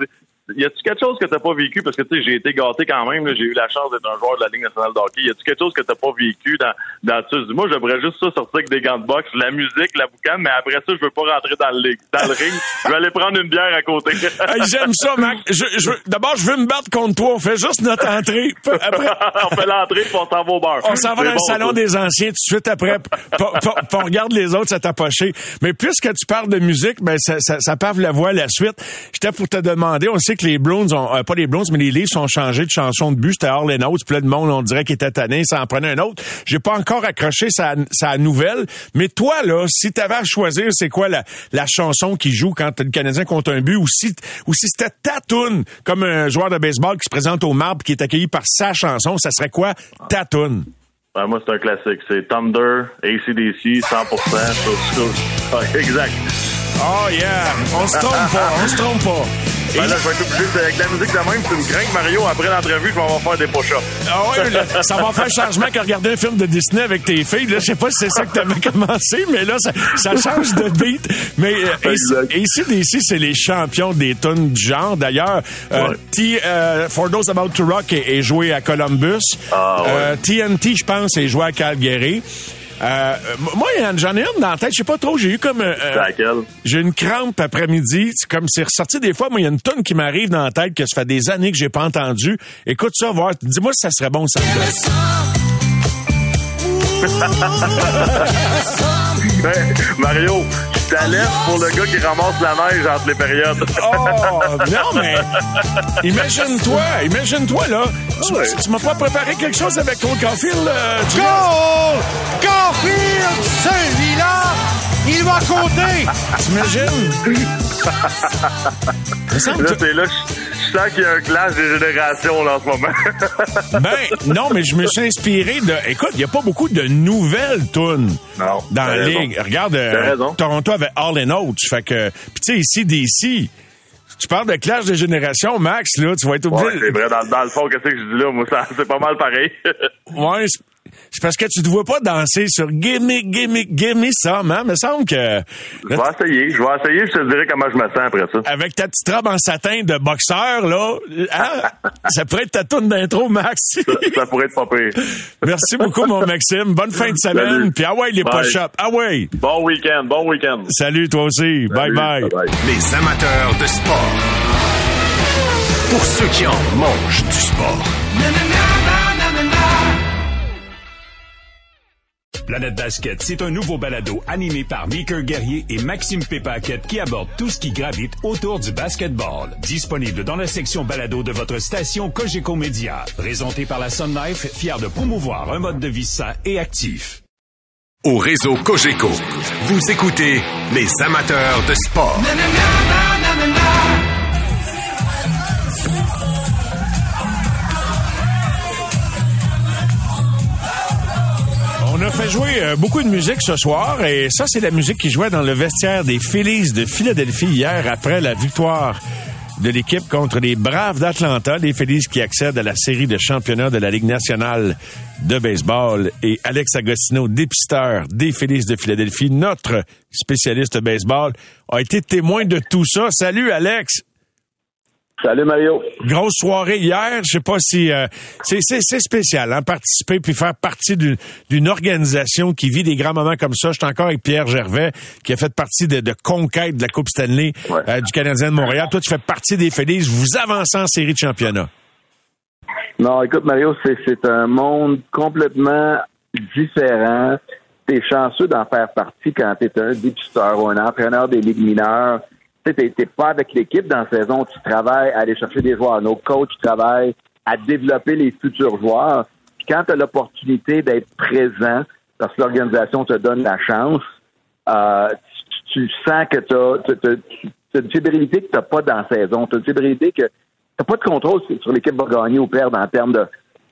y a-tu quelque chose que t'as pas vécu? Parce que tu sais j'ai été gâté quand même j'ai eu la chance d'être un joueur de la Ligue nationale de hockey. Y a-tu quelque chose que t'as pas vécu dans dans ça? Moi j'aimerais juste ça sortir avec des gants de boxe la musique la boucane mais après ça je veux pas rentrer dans le dans le ring. Je vais aller prendre une bière à côté. <laughs> J'aime ça Mac je, je d'abord je veux me battre contre toi. On fait juste notre entrée. Après. <laughs> On fait l'entrée puis on s'en va au bar. On s'en va dans le salon des anciens tout de suite après. On regarde les autres ça t'a poché. Mais puisque tu parles de musique ben ça, ça, ça pave la voie à la suite. J'étais pour te demander on sait que les Browns ont, euh, pas les Browns, mais les Leafs ont changé de chanson de but. C'était and Out. Puis là, le monde, on dirait qu'il était tanné, ça en prenait un autre. J'ai pas encore accroché sa, sa nouvelle. Mais toi, là, si t'avais à choisir, c'est quoi la, la chanson qui joue quand le Canadien compte un but ou si, ou si c'était ta toune, comme un joueur de baseball qui se présente au marbre qui est accueilli par sa chanson, ça serait quoi ta toune? Ben, moi, c'est un classique. C'est Thunder, ACDC, 100%. sur- sur- Ah, exact. Oh yeah! On se trompe pas, on se trompe pas. Ben là, je vais être obligé. Avec la musique de même, tu me crains, Mario. Après l'entrevue, je vais m'en faire des push-ups. Ah ouais, là, ça va faire changement qu'à regarder un film de Disney avec tes filles. Là, je sais pas si c'est ça que t'avais commencé, mais là, ça, ça change de beat. Mais euh, ici, d'ici, c'est les champions des tunes du genre. D'ailleurs, euh, Ouais. T, euh, For Those About to Rock est, est joué à Columbus. Ah, ouais. Euh, TNT, je pense, est joué à Calgary. Euh, moi, j'en ai une dans la tête. Je sais pas trop. J'ai eu comme... euh, laquelle? j'ai une crampe après-midi. C'est comme c'est ressorti des fois. Moi, il y a une tonne qui m'arrive dans la tête que ça fait des années que j'ai pas entendu. Écoute ça, voir. Dis-moi si ça serait bon, ça. Ben, <laughs> Mario, je t'alerte pour le gars qui ramasse la neige entre les périodes. Oh, non, mais <laughs> imagine-toi, imagine-toi, là. Tu, Ouais. tu m'as pas préparé quelque chose avec Cole Caulfield, euh? Goal! Caulfield, celui-là, il va compter! <laughs> T'imagines? Là, c'est là, je je sens qu'il y a un clash des générations là, en ce moment. Ben, non, mais je me suis inspiré de. Écoute, il n'y a pas beaucoup de nouvelles tunes Non, dans la. Regarde, euh. Toronto avait All and Out. Fait que. Puis tu sais, ici, d'ici. Tu parles de clash de génération, Max, là, tu vas être obligé. Ouais, c'est vrai, dans, dans le fond, qu'est-ce que je dis là? Moi, <laughs> c'est pas mal pareil. <laughs> Ouais, c'est- parce que tu te vois pas danser sur Gimme, Gimme, Gimme Some, hein? Me semble que. Je vais essayer, je vais essayer, je te dirai comment je me sens après ça. Avec ta petite robe en satin de boxeur, là, hein? ça pourrait être ta tourne d'intro, Max. Ça, ça pourrait être pas pire. Merci beaucoup, mon Maxime. Bonne fin de semaine. Salut. Puis ah ouais, les Bye. push-ups. Ah ouais. Bon week-end, bon week-end. Salut, toi aussi. Bye bye. Les amateurs de sport. Pour ceux qui en mangent du sport. Planète Basket, c'est un nouveau balado animé par Meeker Guerrier et Maxime Pépaquette qui aborde tout ce qui gravite autour du basketball. Disponible dans la section balado de votre station Cogeco Média. Présenté par la Sun Life, fier de promouvoir un mode de vie sain et actif. Au réseau Cogeco, vous écoutez les amateurs de sport. On a fait jouer euh, beaucoup de musique ce soir et ça, c'est la musique qui jouait dans le vestiaire des Phillies de Philadelphie hier après la victoire de l'équipe contre les Braves d'Atlanta, les Phillies qui accèdent à la série de championnats de la Ligue nationale de baseball. Et Alex Agostino, dépisteur des Phillies de Philadelphie, notre spécialiste baseball, a été témoin de tout ça. Salut Alex! Salut Mario. Grosse soirée hier. Je sais pas si euh, c'est spécial, hein, participer puis faire partie d'une organisation qui vit des grands moments comme ça. Je suis encore avec Pierre Gervais qui a fait partie de, de conquête de la Coupe Stanley euh, du Canadien de Montréal. Toi, tu fais partie des Félix. Vous avancez en série de championnat. Non, écoute, Mario, c'est, c'est un monde complètement différent. T'es chanceux d'en faire partie quand t'es un dépisteur ou un entraîneur des ligues mineures. Tu t'es pas avec l'équipe dans la saison, tu travailles à aller chercher des joueurs. Nos coachs travaillent à développer les futurs joueurs. Puis quand tu as l'opportunité d'être présent, parce que l'organisation te donne la chance, euh, tu, sens que tu as, une fébrilité que tu n'as pas dans la saison. Tu as une fébrilité que tu pas de contrôle sur, l'équipe va gagner ou perdre en termes de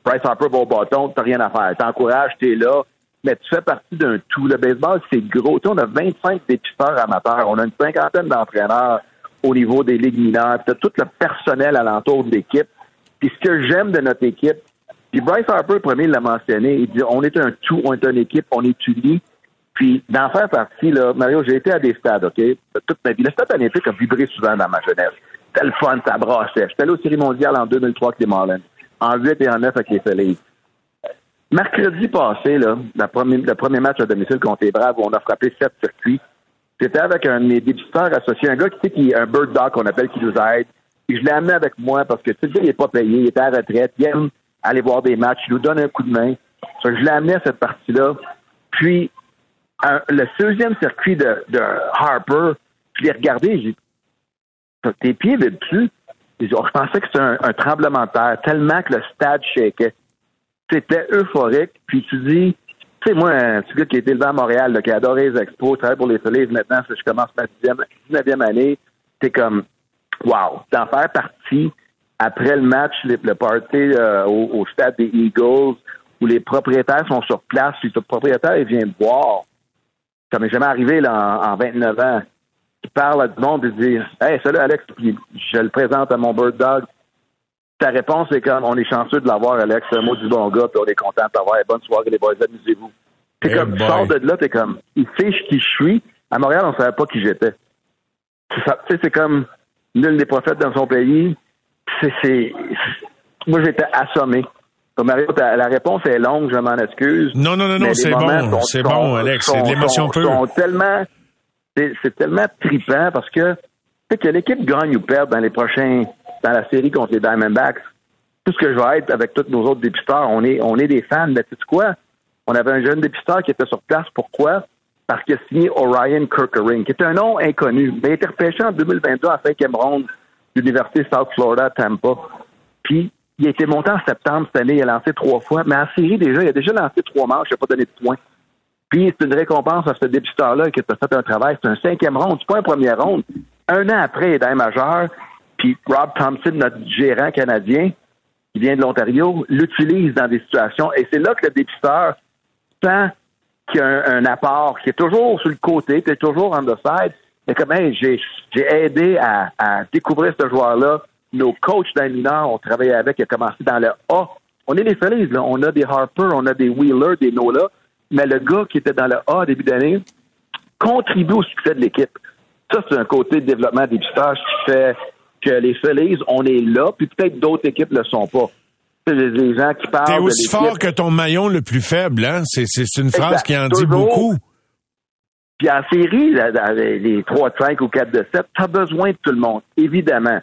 Price Harper au bâton, tu rien à faire. Tu encourages, tu es là, mais tu fais partie d'un tout. Le baseball, c'est gros. Tu sais, on a 25 dépisteurs amateurs, on a une cinquantaine d'entraîneurs au niveau des ligues mineures, tu as tout le personnel alentour de l'équipe. Puis ce que j'aime de notre équipe, puis Bryce Harper, premier, l'a mentionné, il dit on est un tout, on est une équipe, on est unis. Puis d'en faire partie, là, Mario, j'ai été à des stades, OK? Toute ma vie. Le stade olympique a vibré souvent dans ma jeunesse. C'était le fun, ça brassait. J'étais allé aux séries mondiales en 2003 avec les Marlins. En 8 et en 9 avec les Phillies. Mercredi passé, là, le premier match à domicile contre les Braves, où on a frappé sept circuits, c'était avec un de mes débuteurs associés, un gars qui, qui est un bird dog qu'on appelle, qui nous aide. Je l'ai amené avec moi parce que, tu sais, il n'est pas payé, il est à retraite, il aime aller voir des matchs, il nous donne un coup de main. Je l'ai amené à cette partie-là. Puis, le deuxième circuit de, Harper, je l'ai regardé, j'ai tes pieds plus. je pensais que c'était un, un tremblement de terre, tellement que le stade shakeait. C'était euphorique. Puis tu dis, tu sais, moi, petit gars qui été élevé à Montréal, là, qui a les expos, travaille pour les Phillies, maintenant, je commence ma 19e année, t'es comme, wow, d'en faire partie après le match, le, party euh, au, stade des Eagles, où les propriétaires sont sur place, puis le propriétaire, il vient boire. Ça m'est jamais arrivé là, en, en 29 ans. Il parle à du monde et dit Hey, salut Alex, puis je le présente à mon bird dog. Ta réponse est comme on est chanceux de l'avoir, Alex, c'est un mot du bon gars, puis on est content de t'avoir. Bonne soirée, les boys, amusez-vous. T'es Eh comme, tu sors de là, t'es comme, il sait qui je suis. À Montréal, on savait pas qui j'étais. Tu sais, c'est comme nul n'est prophète dans son pays. C'est, c'est, moi, j'étais assommé. Comme Mario, la réponse est longue, je m'en excuse. Non, non, non, non, c'est bon, c'est bon, Alex, c'est de l'émotion pure. sont tellement, c'est, c'est tellement trippant parce que, que l'équipe gagne ou perde dans les prochains, dans la série contre les Diamondbacks, tout ce que je vais être avec tous nos autres dépisteurs, on est, on est des fans. Mais tu sais quoi? On avait un jeune dépisteur qui était sur place. Pourquoi? Parce qu'il a signé Orion Kirkering, qui est un nom inconnu. Il a été repêché en 2022 à cinquième ronde de l'Université South Florida Tampa. Puis, il a été monté en septembre cette année. Il a lancé trois fois. Mais en série, déjà, il a déjà lancé trois manches. Il n'a pas donné de points. Puis, c'est une récompense à ce dépisteur-là qui a fait un travail. C'est un cinquième ronde. C'est pas un premier ronde. Un an après, il est dans les majeurs. Puis, Rob Thompson, notre gérant canadien, qui vient de l'Ontario, l'utilise dans des situations. Et c'est là que le dépisteur sent qu'il y a un, apport, qui est toujours sur le côté, qui est toujours on the side. Mais comme, hey, j'ai, aidé à, découvrir ce joueur-là. Nos coachs dans les ont travaillé avec, il a commencé dans le A. On est des Phillies, là. On a des Harper, on a des Wheeler, des Nola. Mais le gars qui était dans le A début d'année contribue au succès de l'équipe. Ça, c'est un côté de développement des qui fait que les Phillies, on est là, puis peut-être d'autres équipes ne le sont pas. Les gens qui parlent T'es aussi fort que ton maillon le plus faible, hein? C'est, une phrase Exact. qui en dit Toujours. beaucoup. Puis en série, là, les les 3 de 5 ou 4 de 7, tu as besoin de tout le monde. Évidemment,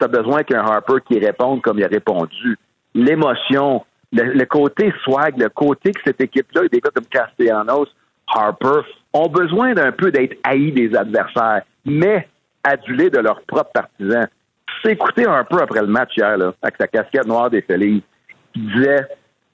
tu as besoin qu'un Harper qui réponde comme il a répondu. L'émotion, le, le côté swag, le côté que cette équipe-là, des gars comme Castellanos, Harper, ont besoin d'un peu d'être haïs des adversaires, mais adulés de leurs propres partisans. Tu sais, écouter Harper après le match hier, là, avec sa casquette noire des Phillies, il disait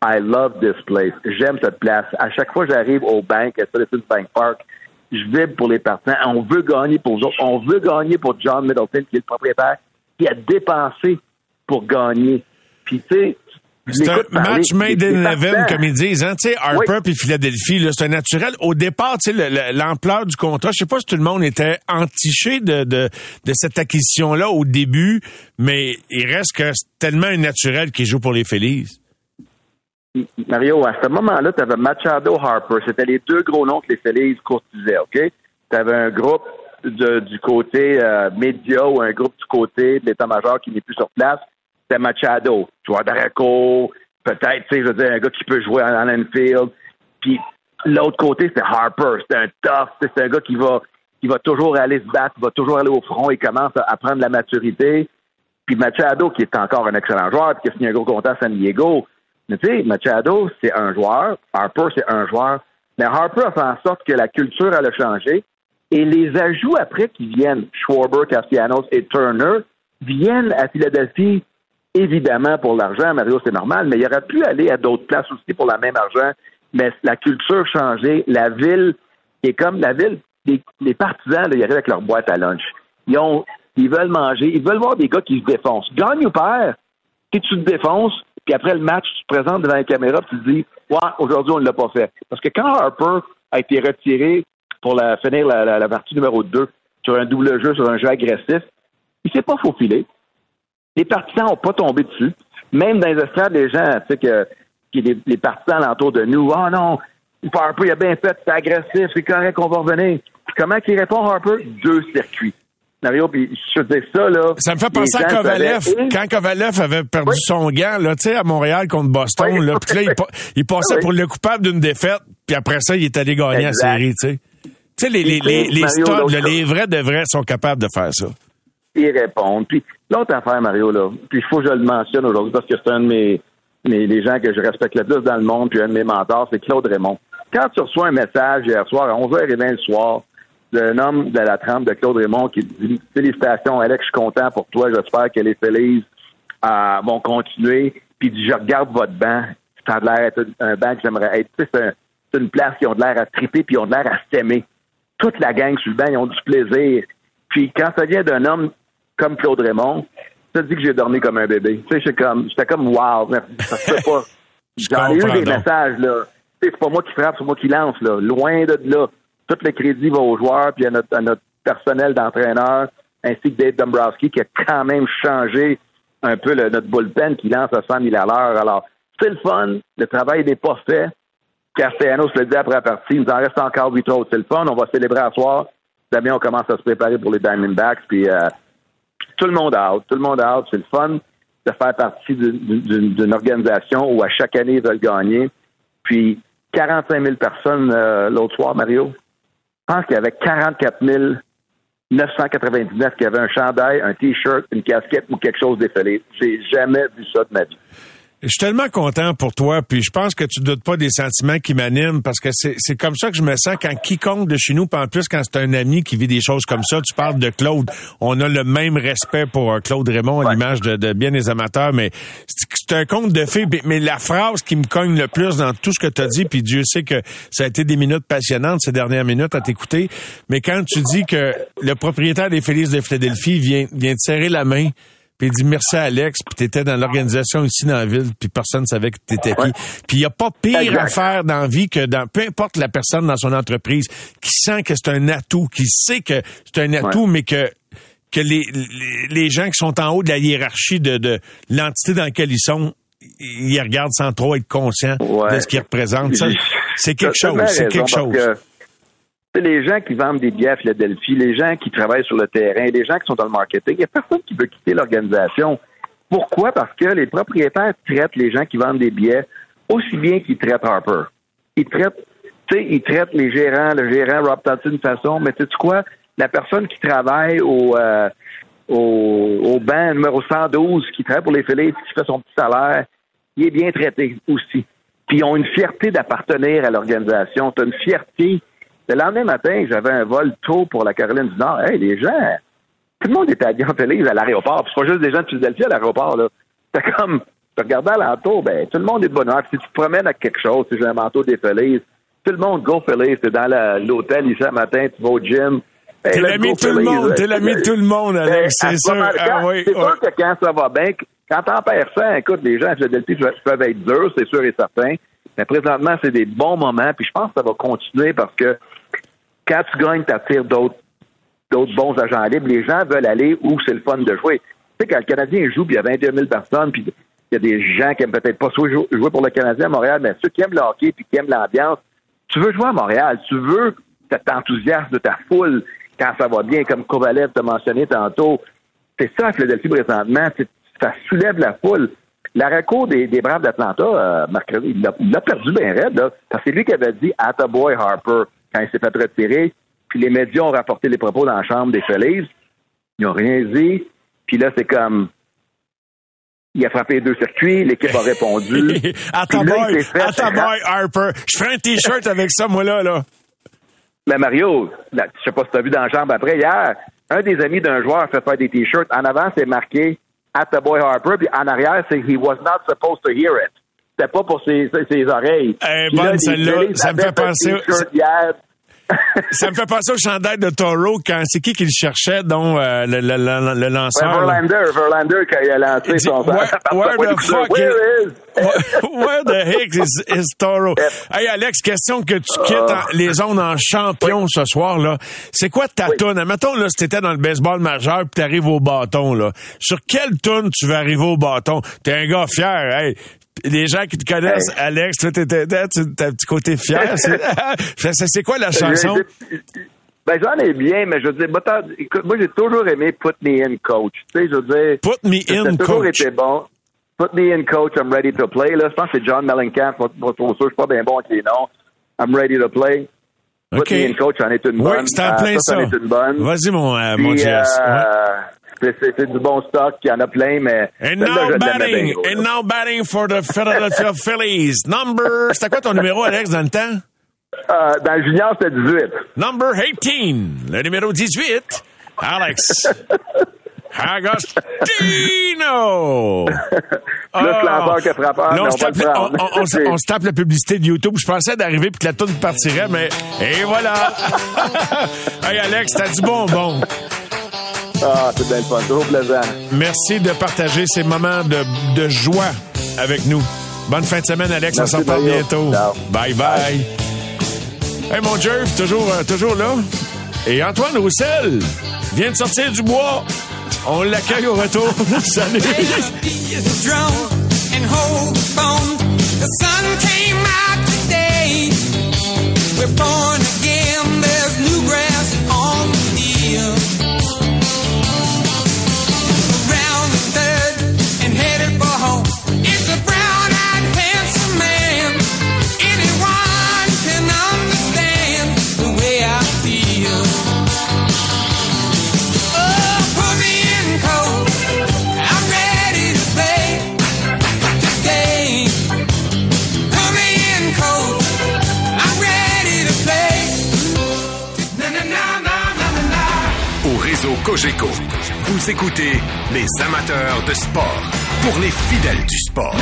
I love this place. J'aime cette place. À chaque fois que j'arrive au bank, à Citizens Bank Park, je vibre pour les partisans. On veut gagner pour eux autres. On veut gagner pour John Middleton, qui est le propriétaire, qui a dépensé pour gagner. Puis, tu sais, C'est un match made in heaven, comme ils disent. Hein? Tu sais, Harper puis Philadelphie, là, c'est un naturel. Au départ, l'ampleur du contrat, je sais pas si tout le monde était entiché de, de, de cette acquisition-là au début, mais il reste que c'est tellement un naturel qui joue pour les Phillies. Mario, à ce moment-là, tu avais Machado Harper. C'était les deux gros noms que les Phillies courtisaient, OK? Tu avais un groupe de- du côté euh, média ou un groupe du côté de l'état-major qui n'est plus sur place. C'était Machado, joueur d'Araco, peut-être, tu sais, je veux dire, un gars qui peut jouer en, en. Puis l'autre côté, c'était Harper. C'était un tough. C'est un gars qui va, qui va toujours aller se battre, va toujours aller au front. Il commence à, à prendre la maturité. Puis Machado, qui est encore un excellent joueur, puis qui a signé un gros contrat à San Diego. Mais tu sais, Machado, c'est un joueur. Harper, c'est un joueur. Mais Harper a fait en sorte que la culture, elle a changé. Et les ajouts après qui viennent, Schwarber, Castellanos et Turner, viennent à Philadelphie, évidemment, pour l'argent. Mario, c'est normal, mais il aurait pu aller à d'autres places aussi pour la même argent. Mais la culture changée. La ville est comme la ville. Les, partisans, ils arrivent avec leur boîte à lunch. Ils ont, ils veulent manger. Ils veulent voir des gars qui se défoncent. Gagne ou perd, si tu te défonces, puis après le match, tu te présentes devant la caméra, puis tu te dis, ouais, aujourd'hui, on ne l'a pas fait. Parce que quand Harper a été retiré pour finir la, partie numéro 2 sur un double jeu, sur un jeu agressif, il s'est pas faufilé. Les partisans n'ont pas tombé dessus. Même dans les estrades, les gens, tu sais, que, que les, les partisans alentour de nous, oh non, Harper, il a bien fait, c'est agressif, c'est correct, on va revenir. Puis comment qu'il répond, Harper? Deux circuits. Mario, puis je te dis ça, là. Ça me fait penser à Kovalev. Quand Kovalev avait perdu son gant, là, tu sais, à Montréal contre Boston, là, puis là, il, pa- il passait Oui. pour le coupable d'une défaite, puis après ça, il est allé gagner la Exact. série, tu sais. Tu sais, les, les, les, les Mario, studs, l'autre là, les chose. vrais de vrais sont capables de faire ça. ils répondent. Puis l'autre affaire, Mario, là, puis il faut que je le mentionne aujourd'hui parce que c'est un de mes, mes les gens que je respecte le plus dans le monde, puis un de mes mentors, c'est Claude Raymond. Quand tu reçois un message hier soir à 11h20 le soir, d'un homme de la trempe de Claude Raymond qui dit Félicitations, Alex, je suis content pour toi. J'espère que les euh, vont continuer. Puis dit Je regarde votre banc. Ça a l'air d'être un banc que j'aimerais être. C'est une place qui ont de l'air à triper puis ils ont de l'air à s'aimer. Toute la gang sur le banc, ils ont du plaisir. Puis quand ça vient d'un homme comme Claude Raymond, ça dit que j'ai dormi comme un bébé. Tu sais, j'étais comme, j'étais comme wow, merci. Ça se fait pas. <laughs> J'en ai eu des messages, là. Tu sais, c'est pas moi qui frappe, c'est moi qui lance, là. Loin de là. Tout le crédit va aux joueurs puis à notre, à notre personnel d'entraîneur, ainsi que Dave Dombrowski, qui a quand même changé un peu le- notre bullpen qui lance à 100 000 à l'heure. Alors, c'est le fun. Le travail n'est pas fait. Castellanos le dit après la partie. Il nous en reste encore huit autres. C'est le fun. On va célébrer à soir. Damien, on commence à se préparer pour les Diamondbacks. Puis, euh, tout le monde out. Tout le monde out. C'est le fun de faire partie d'une- organisation où à chaque année, ils veulent gagner. Puis, 45 000 personnes euh, l'autre soir, Mario. Je pense qu'il y avait 44 999 qui avaient un chandail, un T-shirt, une casquette ou quelque chose défilé. J'ai jamais vu ça de ma vie. Je suis tellement content pour toi, puis je pense que tu doutes pas des sentiments qui m'animent, parce que c'est c'est comme ça que je me sens quand quiconque de chez nous, puis en plus quand c'est un ami qui vit des choses comme ça, tu parles de Claude, on a le même respect pour euh, Claude Raymond à l'image de, de bien des amateurs, mais c'est un conte de fées, mais- mais la phrase qui me cogne le plus dans tout ce que tu as dit, puis Dieu sait que ça a été des minutes passionnantes ces dernières minutes à t'écouter, mais quand tu dis que le propriétaire des Félix de Philadelphie vient, vient te serrer la main, puis il dit merci à Alex, puis t'étais dans l'organisation ici dans la ville, puis personne ne savait que t'étais qui. Puis il n'y a pas pire Exact. à faire dans la vie que dans peu importe la personne dans son entreprise qui sent que c'est un atout, qui sait que c'est un atout, mais que que les, les, les gens qui sont en haut de la hiérarchie de, de l'entité dans laquelle ils sont, ils regardent sans trop être conscients de ce qu'ils représentent. Ça, C'est quelque chose, c'est quelque chose. que, les gens qui vendent des billets à Philadelphie, les gens qui travaillent sur le terrain, les gens qui sont dans le marketing, il n'y a personne qui veut quitter l'organisation. Pourquoi? Parce que les propriétaires traitent les gens qui vendent des billets aussi bien qu'ils traitent Harper. Ils traitent, tu sais, ils traitent les gérants, le gérant Rob Thompson d'une façon, mais tu sais quoi? La personne qui travaille au, euh, au, au banc numéro 112, qui travaille pour les Phillies, qui fait son petit salaire, il est bien traité aussi. Puis ils ont une fierté d'appartenir à l'organisation. Tu une fierté. Le lendemain matin, j'avais un vol tôt pour la Caroline du Nord. Hey, les gens, tout le monde était en Félix à l'aéroport. Puis c'est pas juste des gens de Philadelphie à l'aéroport. là. C'est comme, tu regardais à l'entour, ben, tout le monde est de bonne. Puis Si tu te promènes à quelque chose, si j'ai un manteau des Félix, tout le monde go Félix. T'es dans l'hôtel ici le matin, tu vas au gym. Hey, T'es l'ami de tout le monde, t'es l'ami de tout le monde, Alex, c'est à sûr. moment- Ah quand- oui, c'est sûr que quand ça va bien, quand t'en perds 100, écoute, les gens à Philadelphie peuvent être durs, c'est sûr et certain. Mais présentement, c'est des bons moments, puis je pense que ça va continuer parce que quand tu gagnes, t'attires d'autres d'autres bons agents libres. Les gens veulent aller où c'est le fun de jouer. Tu sais, quand le Canadien joue, puis il y a 21 000 personnes, puis il y a des gens qui aiment peut-être pas jouer pour le Canadien à Montréal, mais ceux qui aiment le hockey puis qui aiment l'ambiance, tu veux jouer à Montréal, tu veux cet enthousiasme de ta foule quand ça va bien, comme Kovalev t'a mentionné tantôt. C'est ça Philadelphie présentement, ça soulève la foule. La recours des, des Braves d'Atlanta, euh, mercredi, il l'a- perdu bien raide, là, parce que c'est lui qui avait dit « boy Harper » quand il s'est fait retirer. Puis les médias ont rapporté les propos dans la chambre des Phillies. Ils n'ont rien dit. Puis là, c'est comme... Il a frappé deux circuits, l'équipe a répondu. <laughs> à Puis ta là, il boy, s'est fait à ta boy Harper. Je ferai un t-shirt avec ça, moi là, là. Mais Mario, là, je sais pas si tu as vu dans la chambre après, hier, un des amis d'un joueur a fait faire des t-shirts. En avant, c'est marqué At the boy Harper, puis en arrière, c'est He was not supposed to hear it. C'était pas pour ses, ses, ses oreilles. Eh, là, bonne celle-là. Ça me fait penser- hier. Ça me fait penser au chandail de Toro quand c'est qui qui le cherchait, dont euh, le, le, le, le lanceur. Ouais? Verlander, Verlander, quand il a lancé son... where, <laughs> where the fuck Where is, where the heck is, is Toro? Hey Alex, question que tu quittes Ah. en- les zones en champion ce soir là. C'est quoi ta toune? Admettons là, si t'étais dans le baseball majeur puis t'arrives au bâton là. Sur quelle toune tu vas arriver au bâton? T'es un gars fier, hey. Les gens qui te connaissent, Alex, toi, t'es- tu- t'as un petit côté fier. C'est, <laughs> c'est quoi la chanson? Ben, j'en ai bien, mais je veux dire, écoute, moi, j'ai toujours aimé Put Me In Coach. Tu sais, je veux dire. Put Me In a toujours Coach. été bon. Put Me In Coach, I'm ready to play. Là, je pense que c'est John Mellencamp, pas, trop sûr, je suis pas bien bon avec les noms. I'm ready to play. Put. Me In Coach, en est une Oui, bonne. c'est en plein ça. ça. c'en est une bonne. Vas-y, mon, euh, mon euh, Ouais. C'est, du bon stock, il y en a plein, mais. And now je batting, bien gros, and now batting for the Philadelphia <laughs> Phillies. Number, c'était quoi ton numéro, Alex, dans le temps? Euh, dans le junior, c'était 18. Number 18, le numéro 18, Alex. <laughs> Agostino! <laughs> Plus lanceur que frappeur, Là, on, tape, le on- on- on se- tape la publicité de YouTube. Je pensais d'arriver puis que la toune partirait, mais et voilà! hey Alex, t'as du bonbon. Ah, c'est bien le fun. Toujours plaisant. Merci de partager ces moments de, de joie avec nous. Bonne fin de semaine, Alex. Merci, on s'en parle bientôt. Ciao. Bye bye. Hey, mon Jerv, toujours, euh, toujours là. Et Antoine Roussel vient de sortir du bois. On l'accueille au retour. <laughs> Salut. drone and hold the phone. The sun came out today. We're born again. There's new grass on the field. Cogeco, vous écoutez les amateurs de sport pour les fidèles du sport.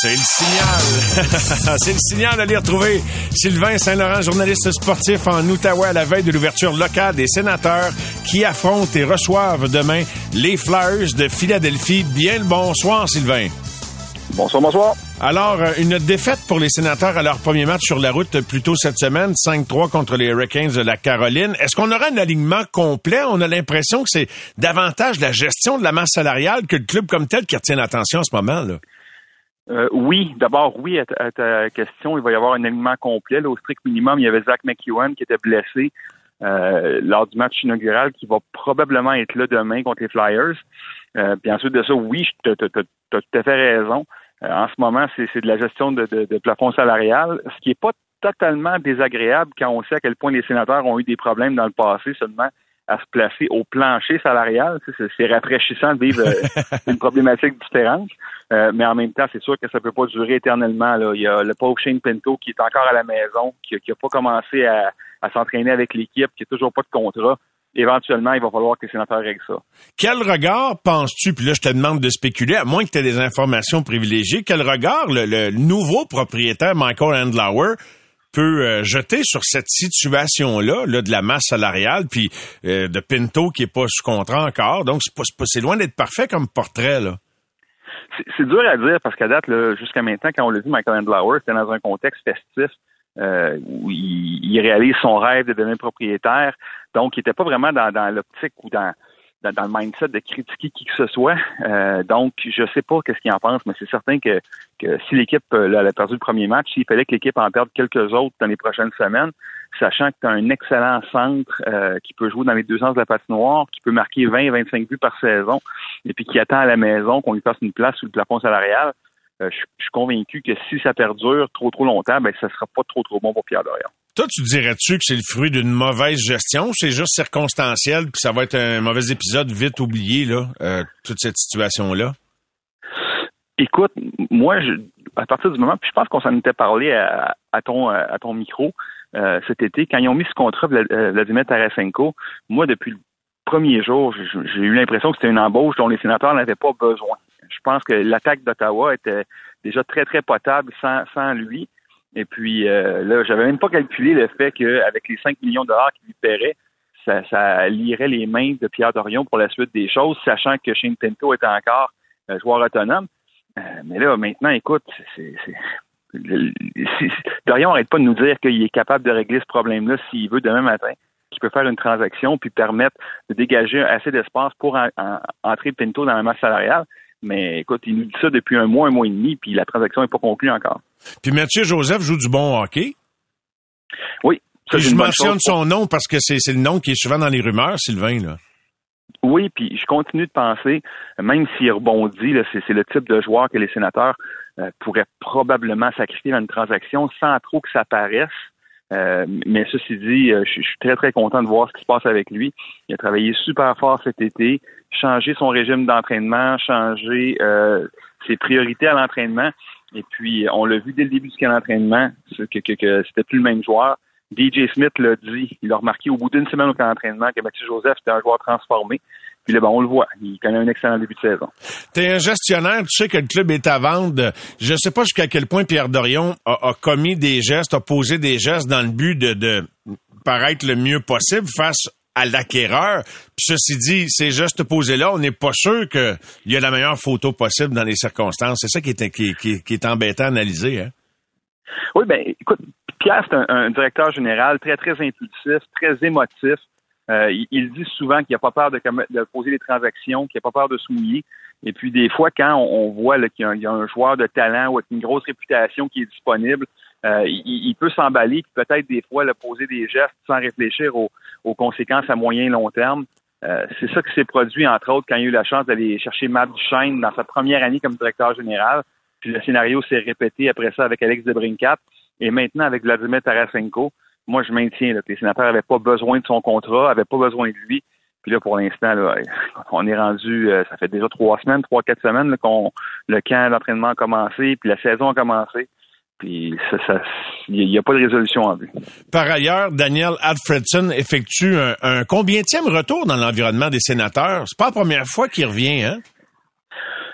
C'est le signal. <laughs> C'est le signal d'aller retrouver Sylvain Saint-Laurent, journaliste sportif en Outaouais à la veille de l'ouverture locale des sénateurs qui affrontent et reçoivent demain les Flyers de Philadelphie. Bien le bonsoir, Sylvain. Bonsoir, bonsoir. Alors, euh, une défaite pour les sénateurs à leur premier match sur la route plus tôt cette semaine, 5-3 contre les Hurricanes de la Caroline. Est-ce qu'on aura un alignement complet? On a l'impression que c'est davantage la gestion de la masse salariale que le club comme tel qui retient l'attention en ce moment. Là. Euh, oui, d'abord, oui, à ta, à ta question, il va y avoir un alignement complet. Là, au strict minimum, il y avait Zach McEwen qui était blessé euh, lors du match inaugural, qui va probablement être là demain contre les Flyers. Euh, puis ensuite de ça, oui, tu as tout à fait raison. Euh, en ce moment, c'est de la gestion de, de, de plafond salarial, ce qui n'est pas totalement désagréable quand on sait à quel point les sénateurs ont eu des problèmes dans le passé seulement à se placer au plancher salarial. C'est rafraîchissant de vivre euh, <laughs> une problématique différente. Euh, mais en même temps, c'est sûr que ça peut pas durer éternellement. Là. Il y a le pauvre Shane Pinto qui est encore à la maison, qui n'a pas commencé à, à s'entraîner avec l'équipe, qui n'a toujours pas de contrat. Éventuellement, il va falloir que les sénateurs règlent ça. Quel regard penses-tu, puis là je te demande de spéculer, à moins que tu aies des informations privilégiées, quel regard le, le nouveau propriétaire Michael Andlauer peut euh, jeter sur cette situation-là, là, de la masse salariale, puis euh, de Pinto qui est pas sous contrat encore? Donc c'est pas- c'est loin d'être parfait comme portrait là. C'est- C'est dur à dire parce qu'à date, là, jusqu'à maintenant, quand on l'a vu, Michael Andlauer, c'était dans un contexte festif euh, où il, il réalise son rêve de devenir propriétaire. Donc, il n'était pas vraiment dans, dans l'optique ou dans, dans, le mindset de critiquer qui que ce soit. Euh, donc, je sais pas qu'est-ce qu'il en pense, mais c'est certain que, que si l'équipe euh, a perdu le premier match, s'il fallait que l'équipe en perde quelques autres dans les prochaines semaines, sachant que tu as un excellent centre euh, qui peut jouer dans les deux sens de la patinoire, qui peut marquer 20-25 buts par saison, et puis qui attend à la maison qu'on lui fasse une place sous le plafond salarial, je je suis convaincu que si ça perdure trop trop longtemps, ben ça sera pas trop trop bon pour Pierre Dorion. Toi, tu dirais-tu que c'est le fruit d'une mauvaise gestion ou c'est juste circonstanciel puis ça va être un mauvais épisode vite oublié là, euh, toute cette situation-là? Écoute, moi, je, à partir du moment, puis je pense qu'on s'en était parlé à, à ton à ton micro euh, cet été, quand ils ont mis ce contrat Vla- euh, Vladimir Tarasenko, moi, depuis le premier jour, j'ai eu l'impression que c'était une embauche dont les sénateurs n'avaient pas besoin. Je pense que l'attaque d'Ottawa était déjà très, très potable sans, sans lui. Et puis euh, là, j'avais même pas calculé le fait qu'avec les 5 millions de dollars qu'il lui paierait, ça, ça lierait les mains de Pierre Dorion pour la suite des choses, sachant que Shane Pinto était encore euh, joueur autonome. Euh, mais là, maintenant, écoute, c'est, Dorion arrête pas de nous dire qu'il est capable de régler ce problème-là s'il veut demain matin, qu'il peut faire une transaction puis permettre de dégager assez d'espace pour en- en- entrer Pinto dans la masse salariale. Mais écoute, il nous dit ça depuis un mois, un mois et demi, puis la transaction n'est pas conclue encore. Puis Mathieu Joseph joue du bon hockey. Oui. ça, Puis je mentionne son nom parce que c'est le nom qui est souvent dans les rumeurs, Sylvain. Là. Oui, puis je continue de penser, même s'il rebondit, c'est, le type de joueur que les sénateurs euh, pourraient probablement sacrifier dans une transaction sans trop que ça paraisse. Euh, mais ceci dit, euh, je suis très, très content de voir ce qui se passe avec lui. Il a travaillé super fort cet été, changé son régime d'entraînement, changé euh, ses priorités à l'entraînement. Et puis, on l'a vu dès le début du camp d'entraînement que, que, que c'était plus le même joueur. DJ Smith l'a dit, il a remarqué au bout d'une semaine au camp d'entraînement que Mathieu Joseph était un joueur transformé. Puis là, ben, on le voit, il connaît un excellent début de saison. T'es un gestionnaire, tu sais que le club est à vendre. Je sais pas jusqu'à quel point Pierre Dorion a, a commis des gestes, a posé des gestes dans le but de, de paraître le mieux possible face à l'acquéreur. Ceci dit, ces gestes posés-là, on n'est pas sûr qu'il y a la meilleure photo possible dans les circonstances. C'est ça qui est, qui, est embêtant à analyser. Hein? Oui, ben écoute, Pierre, c'est un, directeur général très, très impulsif, très émotif. Euh, il, dit souvent qu'il n'a pas peur de, poser des transactions, qu'il n'a pas peur de se. Et puis, des fois, quand on, voit qu'il y, a un joueur de talent ou avec une grosse réputation qui est disponible, euh, il, peut s'emballer, puis peut-être des fois le poser des gestes sans réfléchir aux, aux conséquences à moyen et long terme. Euh, c'est ça qui s'est produit, entre autres, quand il a eu la chance d'aller chercher Matt Duchesne dans sa première année comme directeur général. Puis le scénario s'est répété après ça avec Alex Debrincat et maintenant avec Vladimir Tarasenko. Moi, je maintiens que les sénateurs n'avaient pas besoin de son contrat, n'avaient pas besoin de lui. Puis là, pour l'instant, <laughs> on est rendu, euh, ça fait déjà trois semaines, trois, quatre semaines qu'on le camp d'entraînement a commencé, puis la saison a commencé. Puis il n'y a pas de résolution en vue. Par ailleurs, Daniel Alfredson effectue un, un combienième retour dans l'environnement des sénateurs. C'est pas la première fois qu'il revient, hein?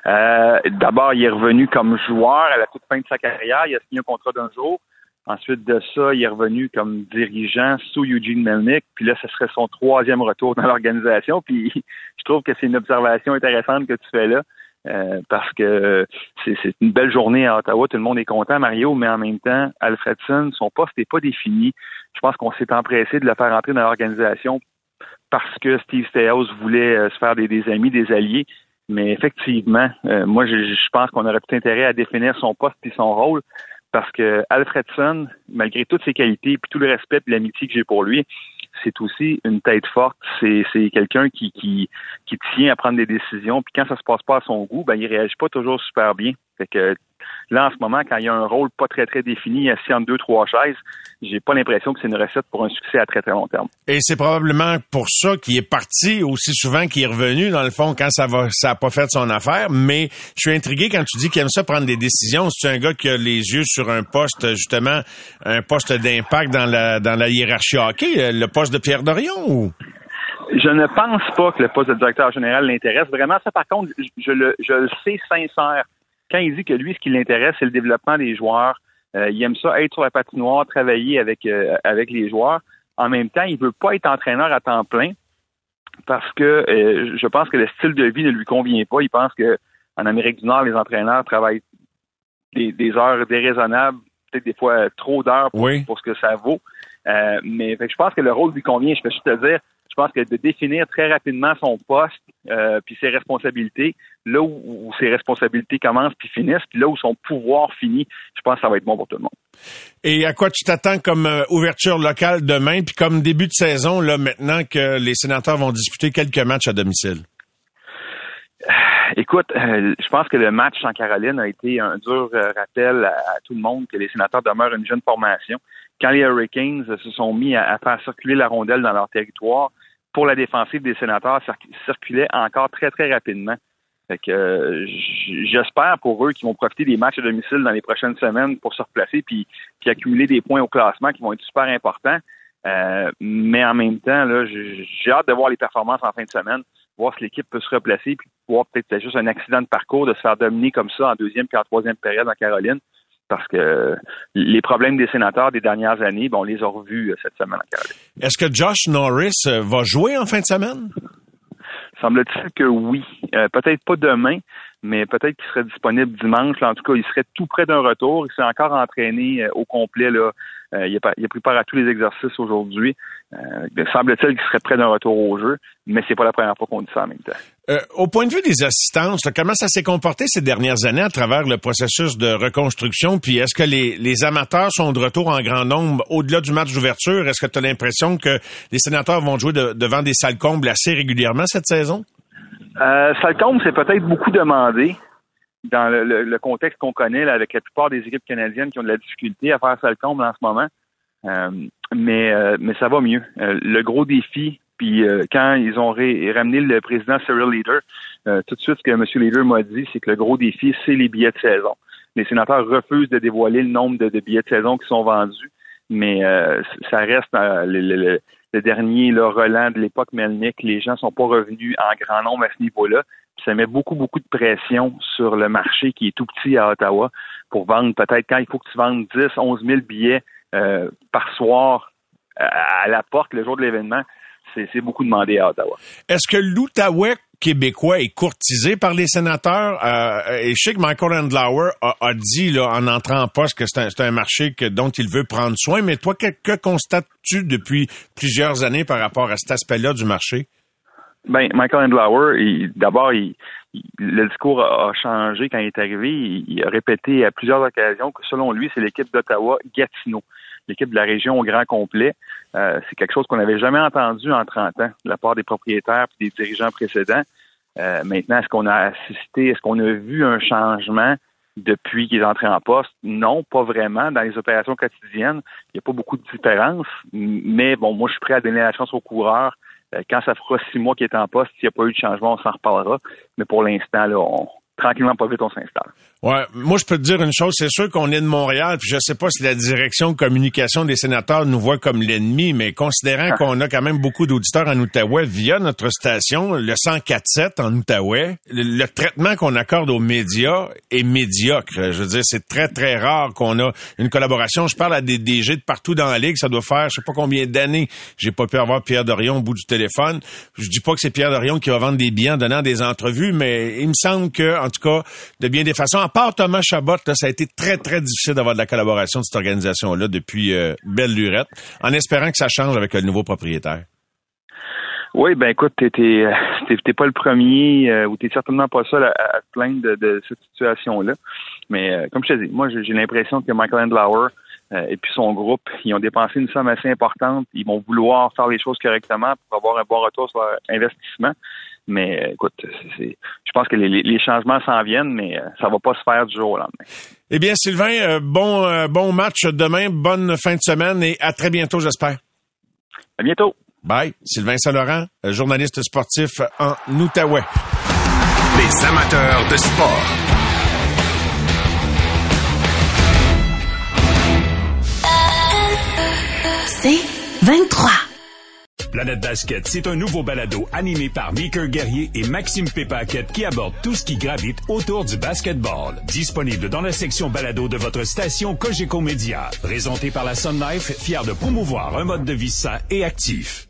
Euh, D'abord, il est revenu comme joueur à la toute fin de sa carrière. Il a signé un contrat d'un jour. Ensuite de ça, il est revenu comme dirigeant sous Eugene Melnick. Puis là, ce serait son troisième retour dans l'organisation. Puis <laughs> je trouve que c'est une observation intéressante que tu fais là. Euh, parce que c'est une belle journée à Ottawa, tout le monde est content, Mario, mais en même temps, Alfredson, son poste n'est pas défini. Je pense qu'on s'est empressé de le faire entrer dans l'organisation parce que Steve Steyhouse voulait euh, se faire des, amis, des alliés. Mais effectivement, euh, moi, je, je pense qu'on aurait tout intérêt à définir son poste et son rôle parce que Alfredson, malgré toutes ses qualités, puis tout le respect et l'amitié que j'ai pour lui, c'est aussi une tête forte. C'est, quelqu'un qui, qui, qui tient à prendre des décisions. Puis quand ça se passe pas à son goût, ben il réagit pas toujours super bien. Fait que là, en ce moment, quand il y a un rôle pas très, très défini, assis en deux, trois chaises, j'ai pas l'impression que c'est une recette pour un succès à très, très long terme. Et c'est probablement pour ça qu'il est parti aussi souvent qu'il est revenu, dans le fond, quand ça va, ça a pas fait son affaire. Mais je suis intrigué quand tu dis qu'il aime ça prendre des décisions. C'est un gars qui a les yeux sur un poste, justement, un poste d'impact dans la, dans la hiérarchie hockey, le poste de Pierre Dorion ou? Je ne pense pas que le poste de directeur général l'intéresse. Vraiment, ça, par contre, je le, je le sais sincère quand il dit que lui, ce qui l'intéresse, c'est le développement des joueurs, euh, il aime ça être sur la patinoire, travailler avec, euh, avec les joueurs. En même temps, il veut pas être entraîneur à temps plein parce que euh, je pense que le style de vie ne lui convient pas. Il pense que en Amérique du Nord, les entraîneurs travaillent des, des heures déraisonnables, peut-être des fois trop d'heures pour, oui. pour, ce que ça vaut. Mais je pense que le rôle lui convient. Je peux juste te dire, je pense que de définir très rapidement son poste euh, puis ses responsabilités, là où, où, ses responsabilités commencent puis finissent, puis là où son pouvoir finit, je pense que ça va être bon pour tout le monde. Et à quoi tu t'attends comme euh, ouverture locale demain, puis comme début de saison, là, maintenant que les sénateurs vont disputer quelques matchs à domicile? Écoute, euh, je pense que le match en Caroline a été un dur rappel à, à, tout le monde que les sénateurs demeurent une jeune formation. Quand les Hurricanes se sont mis à, faire circuler la rondelle dans leur territoire, pour la défensive des sénateurs, circulait encore très, très rapidement. Fait que euh, j'espère pour eux qu'ils vont profiter des matchs à domicile dans les prochaines semaines pour se replacer puis, puis accumuler des points au classement qui vont être super importants. Euh, mais en même temps, j'ai hâte de voir les performances en fin de semaine, voir si l'équipe peut se replacer, puis voir peut-être juste un accident de parcours de se faire dominer comme ça en deuxième puis en troisième période en Caroline. Parce que les problèmes des sénateurs des dernières années, bon, on les a revus cette semaine. Est-ce que Josh Norris euh, va jouer en fin de semaine? Semble-t-il que oui. Euh, peut-être pas demain, mais peut-être qu'il serait disponible dimanche. Là, en tout cas, il serait tout près d'un retour. Il s'est encore entraîné euh, au complet. Là. Euh, il, a, il, a, pris part à tous les exercices aujourd'hui. Euh, semble-t-il qu'il serait près d'un retour au jeu, mais c'est pas la première fois qu'on dit ça en même temps. Euh, au point de vue des assistances, là, comment ça s'est comporté ces dernières années à travers le processus de reconstruction? Puis est-ce que les, les amateurs sont de retour en grand nombre au-delà du match d'ouverture? Est-ce que tu as l'impression que les sénateurs vont jouer de, devant des salles combles assez régulièrement cette saison? Euh, Salcombe, c'est peut-être beaucoup demandé dans le, le, le contexte qu'on connaît là, avec la plupart des équipes canadiennes qui ont de la difficulté à faire Salcombe en ce moment. Euh, mais, euh, mais ça va mieux. Euh, le gros défi, puis quand ils ont ramené le président Cyril Leader, tout de suite, ce que M. Leader m'a dit, c'est que le gros défi, c'est les billets de saison. Les sénateurs refusent de dévoiler le nombre de, billets de saison qui sont vendus, mais ça reste le, dernier le relan de l'époque Melnick. Les gens sont pas revenus en grand nombre à ce niveau-là. Ça met beaucoup, beaucoup de pression sur le marché qui est tout petit à Ottawa pour vendre peut-être quand il faut que tu vendes 10, 11 000 billets euh, par soir à à la porte le jour de l'événement. C'est beaucoup demandé à Ottawa. Est-ce que l'Outaouais québécois est courtisé par les sénateurs? Euh, et je sais que Michael Andlauer a, a dit là, en entrant en poste que c'est un, marché que, dont il veut prendre soin, mais toi, que, que constates-tu depuis plusieurs années par rapport à cet aspect-là du marché? Ben, Michael Andlauer, d'abord, il, il- le discours a, a changé quand il est arrivé. Il, il a répété à plusieurs occasions que selon lui, c'est l'équipe d'Ottawa Gatineau, l'équipe de la région au grand complet. Euh, c'est quelque chose qu'on n'avait jamais entendu en 30 ans de la part des propriétaires et des dirigeants précédents. Euh, maintenant, est-ce qu'on a assisté, est-ce qu'on a vu un changement depuis qu'il est entré en poste? Non, pas vraiment. Dans les opérations quotidiennes, il n'y a pas beaucoup de différence. Mais bon, moi, je suis prêt à donner la chance aux coureurs. Euh, quand ça fera six mois qu'il est en poste, s'il n'y a pas eu de changement, on s'en reparlera. Mais pour l'instant, là, on, tranquillement, pas vite, on s'installe. Ouais, moi je peux te dire une chose, c'est sûr qu'on est de Montréal, puis je sais pas si la direction de communication des sénateurs nous voit comme l'ennemi, mais considérant qu'on a quand même beaucoup d'auditeurs en Outaouais via notre station, le 104.7 en Outaouais, le, le traitement qu'on accorde aux médias est médiocre. Je veux dire, c'est très très rare qu'on a une collaboration. Je parle à des DG de partout dans la ligue, ça doit faire je sais pas combien d'années. J'ai pas pu avoir Pierre Dorion au bout du téléphone. Je dis pas que c'est Pierre Dorion qui va vendre des billets en donnant des entrevues, mais il me semble que, en tout cas, de bien des façons, à part Thomas Chabot, ça a été très, très difficile d'avoir de la collaboration de cette organisation-là depuis euh, belle lurette, en espérant que ça change avec le nouveau propriétaire. Oui, ben écoute, t'es t'es t'es pas le premier euh, ou t'es certainement pas seul à, te plaindre de, cette situation-là. Mais euh, comme je te dis, moi j'ai j'ai l'impression que Michael Andlauer euh, et puis son groupe, ils ont dépensé une somme assez importante. Ils vont vouloir faire les choses correctement pour avoir un bon retour sur leur investissement. Mais euh, écoute, c'est- je pense que les, les- changements s'en viennent, mais euh, ça va pas se faire du jour au lendemain. Eh bien, Sylvain, euh, bon, bon match demain, bonne fin de semaine et à très bientôt, j'espère. À bientôt. Bye. Sylvain Saint-Laurent, journaliste sportif en Outaouais. Les amateurs de sport. C'est 23. Planète Basket, c'est un nouveau balado animé par Meeker Guerrier et Maxime Pépaquette qui aborde tout ce qui gravite autour du basketball. Disponible dans la section balado de votre station Cogeco Média. Présenté par la Sun Life, fier de promouvoir un mode de vie sain et actif.